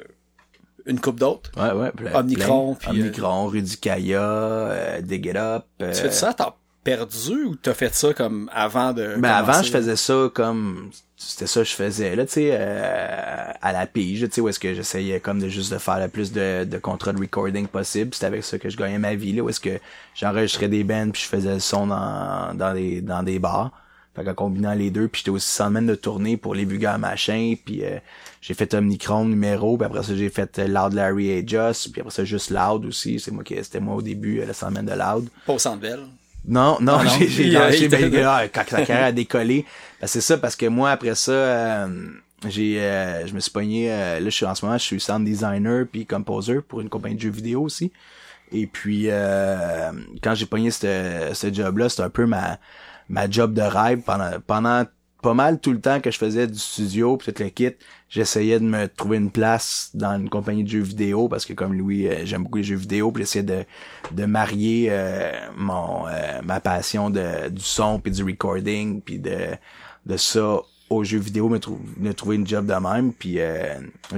une coupe d'autres. Ouais, ouais. Omnicron, plein. puis, Omnicron, Rudy Kaya, euh, Dig It Up. euh, Tu fais ça à temps perdu ou t'as fait ça comme avant de Ben avant, je faisais ça comme c'était ça que je faisais là, tu sais, euh, à la pige, tu sais, où est-ce que j'essayais comme de juste de faire le plus de, de contrats de recording possible. C'était avec ça que je gagnais ma vie là, où est-ce que j'enregistrais des bands puis je faisais le son dans dans des dans des bars. Fait qu'en combinant les deux, puis j'étais aussi semaine de tournée pour les vulgaires machins, puis euh, j'ai fait Omnicron numéro, puis après ça j'ai fait euh, Loud Larry et Just, puis après ça juste Loud aussi, c'est moi qui c'était moi au début euh, la semaine de Loud. Pas au Centre Bell. Non, non, Ah non, j'ai, j'ai ah, quand sa carrière a décollé. Ben, c'est ça, parce que moi, après ça, euh, j'ai, euh, je me suis pogné, euh, là, je suis en ce moment, je suis sound designer puis composer pour une compagnie de jeux vidéo aussi. Et puis, quand j'ai pogné ce, ce job-là, c'était un peu ma, ma job de rêve pendant, pendant pas mal tout le temps que je faisais du studio pis tout le kit, j'essayais de me trouver une place dans une compagnie de jeux vidéo parce que comme Louis, euh, j'aime beaucoup les jeux vidéo puis j'essayais de, de marier euh, mon euh, ma passion de du son puis du recording puis de de ça aux jeux vidéo me, trou- me trouver une job de même. Puis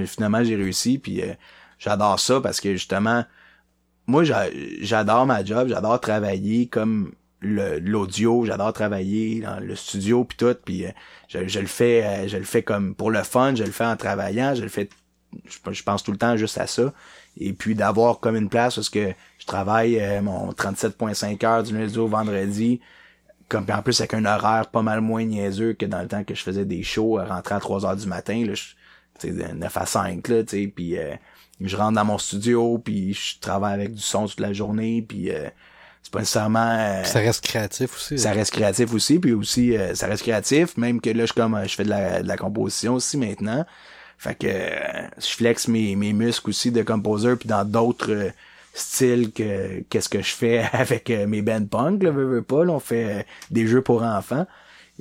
finalement j'ai réussi puis j'adore ça parce que justement moi j'a- j'adore ma job, j'adore travailler comme l'audio, j'adore travailler dans le studio puis tout puis euh, je, le fais euh, je le fais comme pour le fun, je le fais en travaillant, je le fais je, pense tout le temps juste à ça. Et puis d'avoir comme une place parce que je travaille euh, mon 37.5 heures du lundi au vendredi comme en plus avec un horaire pas mal moins niaiseux que dans le temps que je faisais des shows à rentrer à 3 heures du matin là je de 9 à 5 là tu sais puis euh, je rentre dans mon studio puis je travaille avec du son toute la journée puis euh, c'est pas nécessairement euh, Ça reste créatif aussi. ça reste créatif aussi puis aussi euh, ça reste créatif même que là je comme je fais de la, de la composition aussi maintenant fait que euh, je flex mes, mes muscles aussi de composer puis dans d'autres euh, styles que qu'est-ce que je fais avec euh, mes band punk là veux, veux pas là, on fait des jeux pour enfants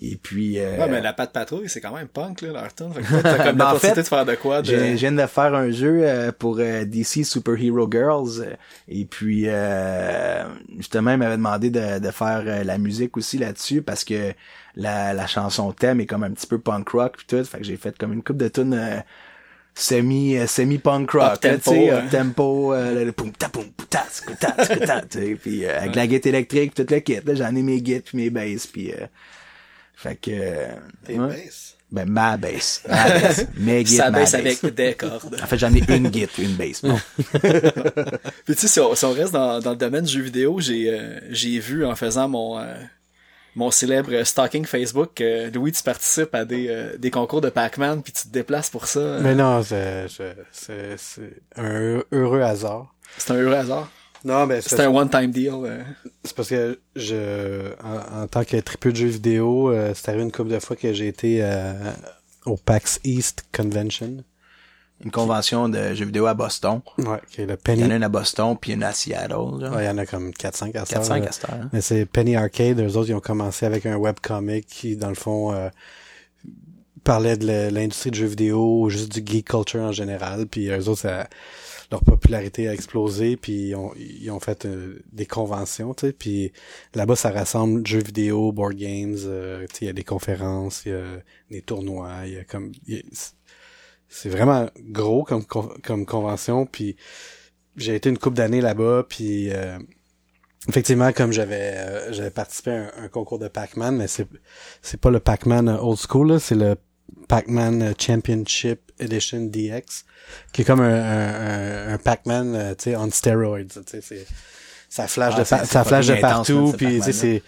et puis euh, Ouais, mais la patte patrouille, c'est quand même punk, là, leur tune. Fait que t'as comme l'opportunité fait, de faire de quoi de... Je viens de faire un jeu euh, pour euh, DC Superhero Girls euh, et puis euh, justement il m'avait demandé de, de faire euh, la musique aussi là-dessus parce que la, la chanson thème est comme un petit peu punk rock puis tout fait que j'ai fait comme une coupe de tunes euh, semi semi punk rock tu sais hein. up tempo le poum ta poum ta ta ta, puis avec la guitare électrique puis tout le kit là j'en ai mes guides puis mes basses puis euh, fait que euh, ouais. basses. ben ma bass ma bass mes guides ma baisse bass. avec des cordes. En fait, j'en ai une git, une bass. Bon. Puis tu sais, si on, si on reste dans, dans le domaine du jeu vidéo, j'ai euh, j'ai vu en faisant mon euh, mon célèbre stalking Facebook que Louis, tu participes à des, euh, des concours de Pac-Man puis tu te déplaces pour ça. Mais non, c'est, je- c'est, c'est un heureux hasard. C'est un heureux hasard. Non, mais C'est un one-time deal. euh. C'est parce que je, en, en tant que triple de jeux vidéo, euh, c'est arrivé une couple de fois que j'ai été euh, au PAX East Convention. Une convention de jeux vidéo à Boston. Ouais, qui est le Il Penny. y en a une à Boston, puis une à Seattle. là. Ouais, il y en a comme 4-5 à ça. 4-5 à hein. Mais c'est Penny Arcade. Eux autres, ils ont commencé avec un webcomic qui, dans le fond, euh, parlait de l'industrie de jeux vidéo, juste du geek culture en général. Puis eux autres, ça- leur popularité a explosé. Puis ils ont, ils ont fait euh, des conventions, tu sais. Puis là-bas, ça rassemble jeux vidéo, board games. euh, tu sais, il y a des conférences, il y a des tournois. Il y a comme... c'est vraiment gros comme, comme convention. Puis j'ai été une couple d'années là-bas. Puis... euh, Effectivement, comme j'avais euh, j'avais participé à un, un concours de Pac-Man, mais c'est c'est pas le Pac-Man old school, c'est le Pac-Man euh, Championship Edition DX, qui est comme un, un, un- Pac-Man, euh, tu sais, on steroids, tu sais, c'est ça flash Ah, de ça c'est flash de partout, puis tu sais c'est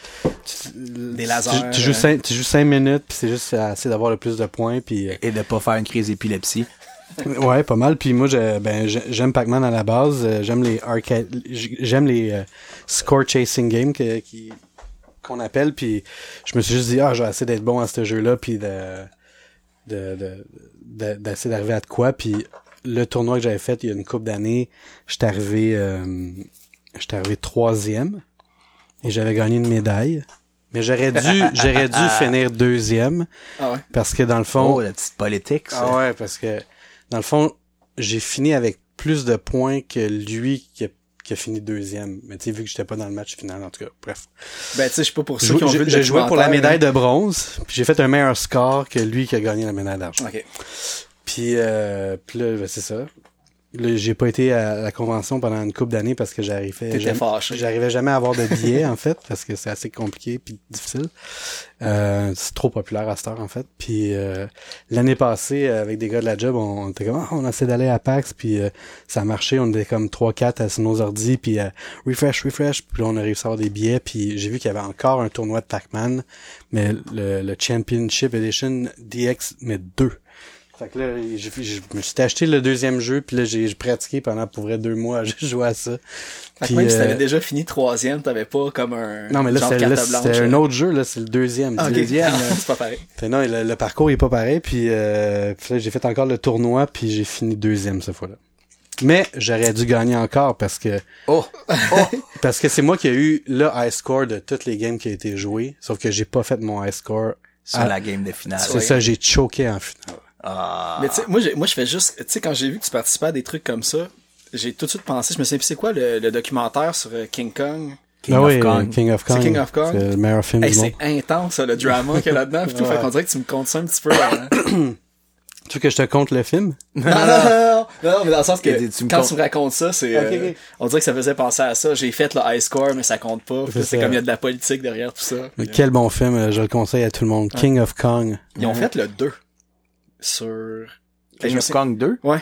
tu- Des lasers, Tu, joues euh. cinq, tu joues cinq minutes, puis c'est juste assez d'avoir le plus de points, puis euh, Et de pas faire une crise d'épilepsie. Ouais, pas mal. Puis moi, je, ben, j'aime Pac-Man à la base. Euh, J'aime les arcade, j'aime les euh, score chasing games que, qui, qu'on appelle. Puis je me suis juste dit, ah, je vais essayer d'être bon à ce jeu-là, puis de, de, de, de- d'essayer d'arriver à de quoi. Puis le tournoi que j'avais fait il y a une couple d'années, j'étais arrivé, euh, j'étais arrivé troisième et j'avais gagné une médaille. Mais j'aurais dû, j'aurais dû finir deuxième Ah ouais. parce que dans le fond, Oh, la petite politique, ça. ah ouais, parce que dans le fond, j'ai fini avec plus de points que lui qui a, qui a fini deuxième. Mais tu sais, vu que j'étais pas dans le match final, en tout cas, bref. Ben tu sais, je sais pas pour J'ai qui ont vu j'ai joué pour la médaille de bronze, puis j'ai fait un meilleur score que lui qui a gagné la médaille d'argent. Ok. Puis, euh, puis là, ben, c'est ça. J'ai pas été à la convention pendant une couple d'années parce que j'arrivais jamais, j'arrivais jamais à avoir de billets en fait parce que c'est assez compliqué puis difficile. Euh, c'est trop populaire à cette heure en fait. Puis euh, l'année passée avec des gars de la job, on, on était comme Ah, on essaie d'aller à PAX puis euh, ça a marché, on était comme 3 4 à nos ordi puis euh, refresh refresh puis là, on a réussi à avoir des billets puis j'ai vu qu'il y avait encore un tournoi de Pac-Man mais le, le Championship Edition DX mais deux. Fait que là, j'ai- je me suis acheté le deuxième jeu, puis là, j'ai pratiqué pendant pour vrai deux mois, j'ai joué à ça. Fait Puis, même si euh, t'avais déjà fini troisième, t'avais pas comme un Non, mais là, c'était un autre jeu, là, c'est le deuxième. Ah, deuxième. C'est pas pareil. Fait non, le, le parcours est pas pareil, puis, euh, puis là, j'ai fait encore le tournoi, puis j'ai fini deuxième cette fois-là. Mais j'aurais dû gagner encore parce que Oh! parce que c'est moi qui ai eu le high score de toutes les games qui a été jouées, sauf que j'ai pas fait mon high score. Sur Ah. la game de finale. C'est ça, j'ai choqué en finale. Ah. Mais tu sais, moi, j'ai- moi, je fais juste, tu sais, quand j'ai vu que tu participais à des trucs comme ça, j'ai tout de suite pensé, je me suis dit, c'est quoi le, le documentaire sur euh, King Kong? King ah of oui, Kong. King of Kong. King of Kong? C'est le meilleur film Hey, du monde. c'est intense, le drama qu'il y a là-dedans, pis tout. Fait qu'on dirait que tu me comptes ça un petit peu. hein. Tu veux que je te compte le film? non, non, non, non, non, mais dans le sens que tu me quand comptes- tu me racontes ça, c'est, euh, on dirait que ça faisait penser à ça. J'ai fait le high score, mais ça compte pas. C'est comme il y a de la politique derrière tout ça. Mais quel bon film, euh, je le conseille à tout le monde. King of Kong. Ils ont fait le 2 sur... Je King me of sais- Kong 2. Ouais.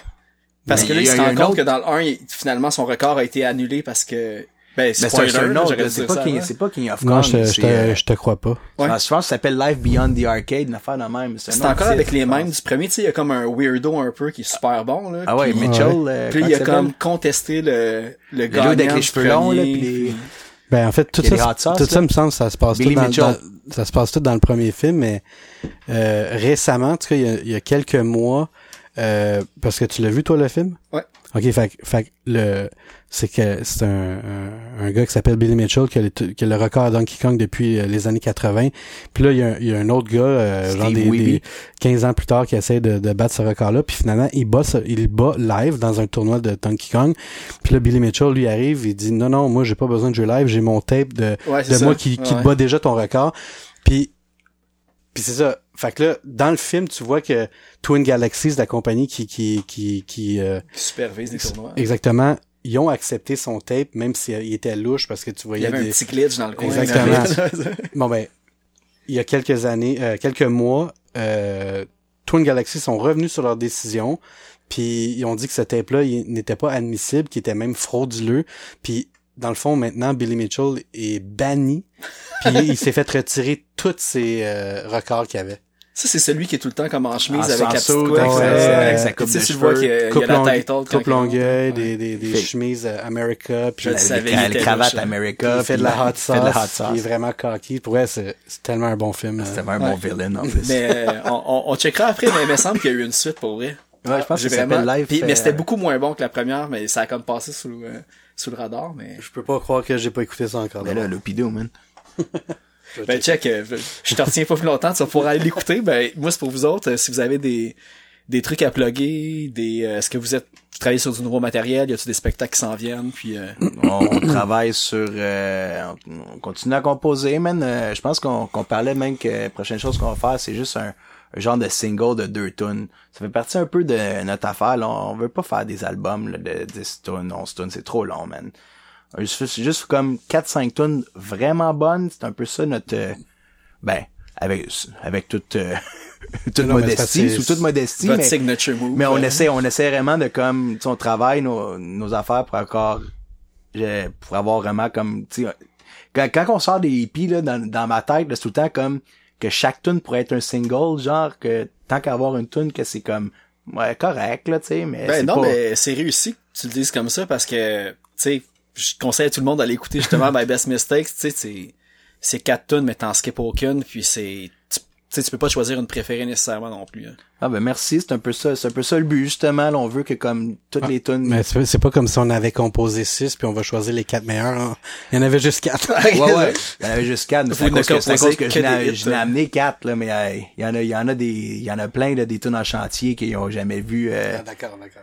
Parce Mais que là, il il y a- se rend un compte autre- que dans le 1, il- finalement, son record a été annulé parce que... Ben, Mais c'est un, autre, c'est pas, King, c'est pas King of Kong. Non, je te, je euh, je te crois pas. Ouais. Je pense que ça s'appelle Life Beyond the Arcade, une affaire de même. C'est encore avec les mêmes du premier, tu sais, il y a comme un weirdo un peu qui est super bon, là. Ah ouais, puis, Mitchell. euh, puis comment il a comme contesté le, le Le gagnant dude avec les cheveux longs, là, premier, puis les... Ben en fait tout ça, sauce, tout ça me semble ça se passe Billy tout dans, ça se passe tout dans le premier film mais euh, récemment en tout cas il y a, il y a quelques mois euh, parce que tu l'as vu toi le film? Ouais. ok fait, fait le c'est que c'est un, un, un gars qui s'appelle Billy Mitchell qui a, le, qui a le record à Donkey Kong depuis euh, les années 80 puis là il y a, un- il y a un autre gars euh, genre des, des 15 ans plus tard qui essaie de, de battre ce record là puis finalement il bat ce- il bat live dans un tournoi de Donkey Kong puis là Billy Mitchell lui arrive il dit non non moi j'ai pas besoin de jouer live j'ai mon tape de Ouais, de moi qui, qui Ouais. bat déjà ton record. Puis, puis c'est ça. Fait que là, dans le film, tu vois que Twin Galaxies, la compagnie qui, qui, qui, qui euh, qui supervise les tournois. exactement, ils ont accepté son tape, même s'il était louche parce que tu Il y voyais avait des... un petit glitch dans le coin. Exactement. Bon ben, il y a quelques années, euh, quelques mois, euh, Twin Galaxies sont revenus sur leur décision, puis ils ont dit que ce tape-là n'était pas admissible, qu'il était même frauduleux, puis dans le fond maintenant Billy Mitchell est banni, puis il s'est fait retirer tous ses euh, records qu'il avait. Ça, c'est celui qui est tout le temps comme en chemise En avec la petite couette. avec sa- euh, avec sa coupe tu de vois qu'il y y a Coupe, la title. quand coupe longueuil, Ouais. des, des, des chemises euh, America, puis cravates louche, hein. America. il fait de la hot il fait de la hot sauce, il est vraiment cocky. Pour vrai, c'est c'est tellement un bon film. C'était euh. vraiment un bon villain, en plus. Mais euh, on, checkera après, mais il me semble qu'il y a eu une suite pour vrai. Ouais, je pense que ça s'appelle vraiment- Live. Puis- euh, mais c'était beaucoup moins bon que la première, mais ça a comme passé sous, le- sous le radar. Mais Je peux pas croire que j'ai pas écouté ça encore. Mais là, Lupido, man. ben check, euh, je te retiens pas plus longtemps, tu vas pouvoir aller l'écouter. Ben moi c'est pour vous autres. euh, si vous avez des des trucs à plugger, des euh, est-ce que vous êtes vous travaillez sur du nouveau matériel, y a-tu des spectacles qui s'en viennent, puis euh, on travaille sur euh, on continue à composer man Euh, je pense qu'on qu'on parlait même que la prochaine chose qu'on va faire c'est juste un, un genre de single de deux tunes ça fait partie un peu de notre affaire là. on veut pas faire des albums là, de 10 tunes 11 tunes c'est trop long man juste, c'est juste comme 4-5 tunes vraiment bonnes c'est un peu ça notre euh, ben avec avec toute euh, toute Non, modestie sous toute modestie mais move. mais on euh, essaie, on essaie vraiment de comme, tu sais, on travaille nos, nos affaires pour encore, pour avoir vraiment comme, tu sais, quand, quand on sort des hippies, là, dans, dans ma tête, c'est tout le temps comme, que chaque tune pourrait être un single, genre, que tant qu'à avoir une tune que c'est comme, ouais, correct, là, tu sais, mais Ben non, pas... mais c'est réussi que tu le dises comme ça parce que, tu sais, je conseille à tout le monde d'aller écouter justement My Best Mistakes, tu sais, c'est, c'est quatre tunes, mais t'en skip aucune, puis c'est, tu tu sais, tu peux pas choisir une préférée nécessairement non plus. hein. Ah ben merci, c'est un peu ça, c'est un peu ça le but, justement, là, on veut que comme, toutes les tunes... Mais c'est pas comme si on avait composé six puis on va choisir les quatre meilleurs. hein. Il y en avait juste quatre. Ouais, ouais. Il y en avait juste quatre, mais c'est à cause que, à composez cause que que je n'ai n'ai hein. amené quatre, là, mais euh, il y en a, il y en a des, il y en a plein, là, des tunes en chantier qu'ils ont jamais vu. euh, d'accord, d'accord.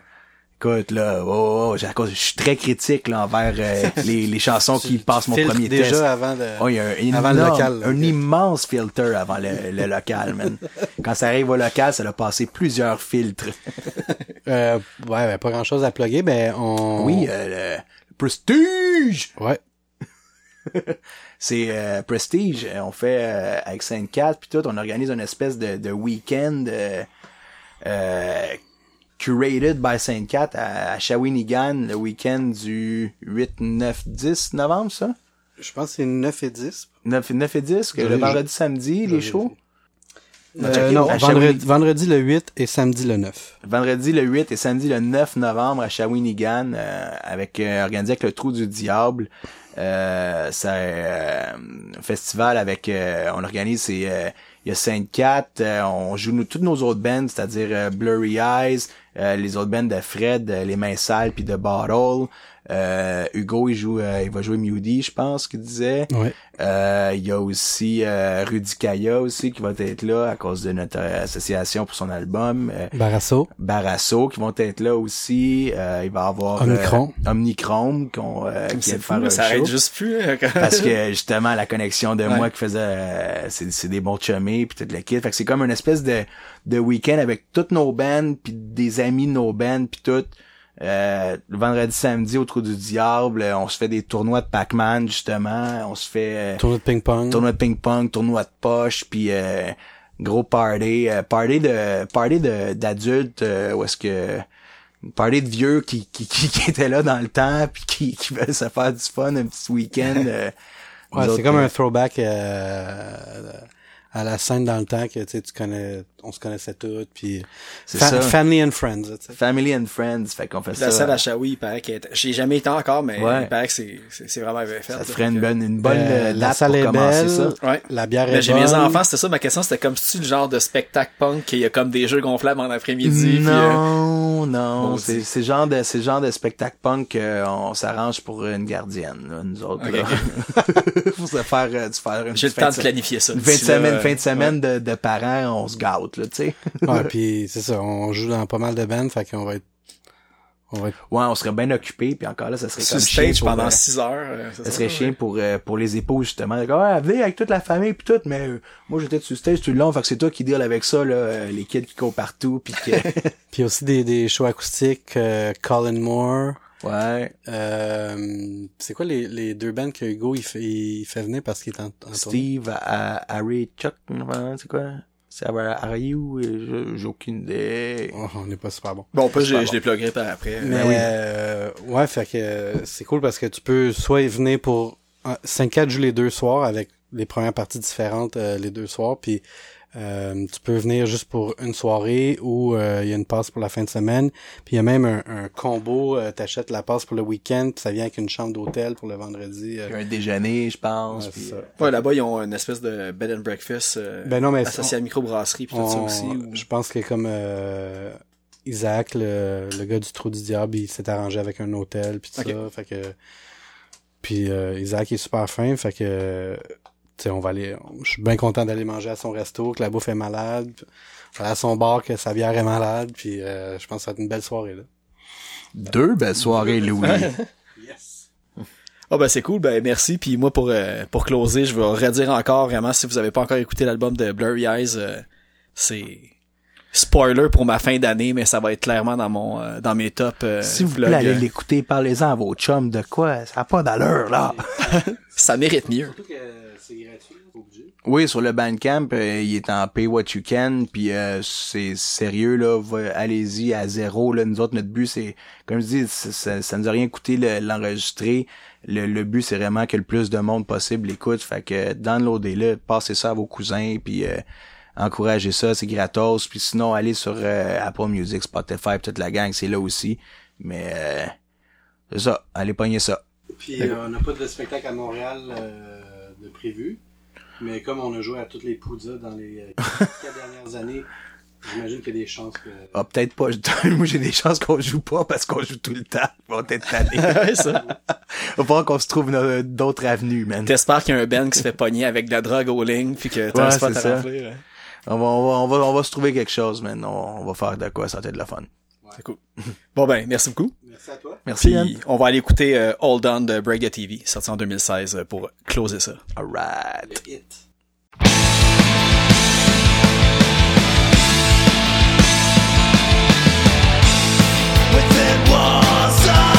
Écoute, là, oh, oh, oh, j'ai- à cause, je suis très critique, là, envers euh, les, les chansons qui passent mon premier déjà test. avant de. Oh, il y a un, Avant le énorme- local, là, un immense filter avant le, le local, man. Quand ça arrive au local, ça a passé plusieurs filtres. Euh, ouais, ben, pas grand chose à plugger, ben, on... Oui, euh, le Prestige! Ouais. C'est euh, Prestige. On fait euh, avec Sainte-Cat puis tout, on organise une espèce de, de week-end euh, euh, curated by Sainte-Cat à, à Shawinigan le week-end du 8, 9, 10 novembre, ça? Je pense que c'est 9 et 10. 9, 9 et 10, que Je- le vendredi, samedi, les shows? Euh, non, vendredi, vendredi le 8 et samedi le 9. Vendredi le 8 et samedi le 9 novembre à Shawinigan, euh, avec euh, organisé avec le Trou du Diable. Euh, c'est euh, un festival avec euh, on organise c'est euh, il y a Sainte Cat, euh, on joue nous, toutes nos autres bands, c'est-à-dire euh, Blurry Eyes, les autres de Fred, euh, les Mains Sales puis de Bottle. Euh, Hugo il joue euh, il va jouer Moody, je pense qu'il disait. Ouais. Euh, Il y a aussi euh, Rudy Kaya aussi qui va être là à cause de notre euh, association pour son album. Euh, Barasso. Barasso qui vont être là aussi. Euh, il va y avoir euh, Omnicron. Omnichrome qu'on euh, qui fou, faire ça show. arrête juste plus. hein, quand- Parce que justement la connexion de Ouais. moi qui faisait euh, c'est c'est des bons chumés puis toute le kit. Fait que c'est comme une espèce de de week-end avec toutes nos bands puis des amis de nos bands puis tout. Euh, le vendredi samedi au trou du diable, euh, on se fait des tournois de Pac-Man justement, on se fait euh, Tournoi de ping-pong. tournoi de ping-pong, tournoi de poche, puis euh, gros party, euh, party de party de d'adultes euh, où est-ce que party de vieux qui, qui, qui, qui étaient là dans le temps puis qui, qui veulent se faire du fun un petit week-end. euh, Ouais, c'est comme un throwback euh, à la scène dans le temps que tu connais, on se connaissait tous, puis C'est fa- ça. family and friends, tu sais. Family and friends, fait qu'on fait La ça. salle à Shawi, il paraît qu'elle est... J'ai jamais été encore, mais Ouais. il paraît que c'est, vraiment bien fait. ça te ferait une bonne, une bonne Euh, euh, la salle pour est commencer belle. ça. Ouais. La bière est Mais j'ai bonne. mes enfants, c'était ça ma question, c'était comme si tu le genre de spectacle punk qu'il y a comme des jeux gonflables en après-midi. puis, euh, Non, non, c'est c'est le genre de c'est genre de spectacle punk qu'on s'arrange pour une gardienne, là, nous autres. Ok, là. pour se faire euh, faire une J'ai le temps de planifier ça. Une fin de là, semaine, euh, fin de semaine de, de parents, on se gâte, là, tu sais. Ouais, puis c'est ça, on joue dans pas mal de bands, fait qu'on va être, on va être, Ouais, on serait bien occupé, puis encore là, ça serait Sur comme stage pour, pendant euh, 6 heures. euh, ça serait ouais. chien pour euh, pour les épouses justement. D'accord, ouais, venez avec toute la famille puis tout, mais euh, moi j'étais sur le stage tout le long, fait que c'est toi qui deal avec ça là, euh, les kids qui courent partout puis que puis aussi des, des shows acoustiques, euh, Colin Moore, ouais, euh, c'est quoi les, les deux bands que Hugo il fait, il fait venir parce qu'il est en, en? Steve, à, Harry, Chuck, enfin, c'est quoi? C'est Harry ou euh, j'ai aucune idée. Oh, on n'est pas super bon. Bon, pas, je, Super je les pluguerai par après. Mais Ben oui. euh, ouais, fait que euh, c'est cool parce que tu peux soit y venir pour 5-4 joue les deux soirs avec les premières parties différentes euh, les deux soirs, puis euh, tu peux venir juste pour une soirée ou euh, il y a une passe pour la fin de semaine, puis il y a même un, un combo, euh, t'achètes la passe pour le week-end, puis ça vient avec une chambre d'hôtel pour le vendredi. euh, Puis un déjeuner, je pense. ouais, puis, euh, Ouais, là-bas, ils ont une espèce de bed and breakfast euh, Ben non, mais associé à la microbrasserie puis tout on- ça aussi. ou- Je pense que comme euh, Isaac, le, le gars du trou du diable, il s'est arrangé avec un hôtel puis tout ça. Fait que puis euh, Isaac est super fin, fait que sais, on va aller. Je suis bien content d'aller manger à son resto, que la bouffe est malade. Aller à son bar, que sa bière est malade, puis euh, je pense que ça va être une belle soirée là. Deux belles soirées, Louis. Ah ben c'est cool, ben merci. Puis moi pour euh, pour closer, je vais redire encore vraiment si vous avez pas encore écouté l'album de Blurry Eyes, euh, c'est spoiler pour ma fin d'année, mais ça va être clairement dans mon euh, dans mes tops. euh, si vous vlog, voulez aller l'écouter, parlez-en à vos chums de quoi? Ça n'a pas d'allure, là. ça mérite mieux. Surtout que c'est gratuit, obligé. Oui, sur le Bandcamp, euh, il est en pay what you can, puis euh, c'est sérieux là, allez-y à zéro là. Nous autres, notre but c'est, comme je dis, ça, ça, nous a rien coûté le- l'enregistrer. Le, le but c'est vraiment que le plus de monde possible l'écoute. Fait que downloadez-le, passez ça à vos cousins, puis euh, encouragez ça, c'est gratos. Puis sinon, allez sur euh, Apple Music, Spotify, toute la gang, c'est là aussi. Mais euh, c'est ça, allez pogner ça. Puis on n'a pas de spectacle à Montréal euh, de prévu. Mais comme on a joué à toutes les Poudjas dans les euh, quatre dernières années, j'imagine qu'il y a des chances que. Ah, peut-être pas. Moi, j'ai des chances qu'on joue pas parce qu'on joue tout le temps. On va être tanné. ça. Va falloir qu'on se trouve d'autres avenues, man. T'espères qu'il y a un band qui se fait pogner avec de la drogue aux lignes puis que t'as Ouais, c'est à ça. remplir. ouais. On va, on va, on va, on va se trouver quelque chose, man. On, on va faire de quoi, ça va être de la fun. C'est cool. Bon ben, merci beaucoup. Merci à toi. Merci, on va aller écouter euh, All Done de Break the TV, sorti en 2016 euh, pour closer ça. Alright. Hit. it was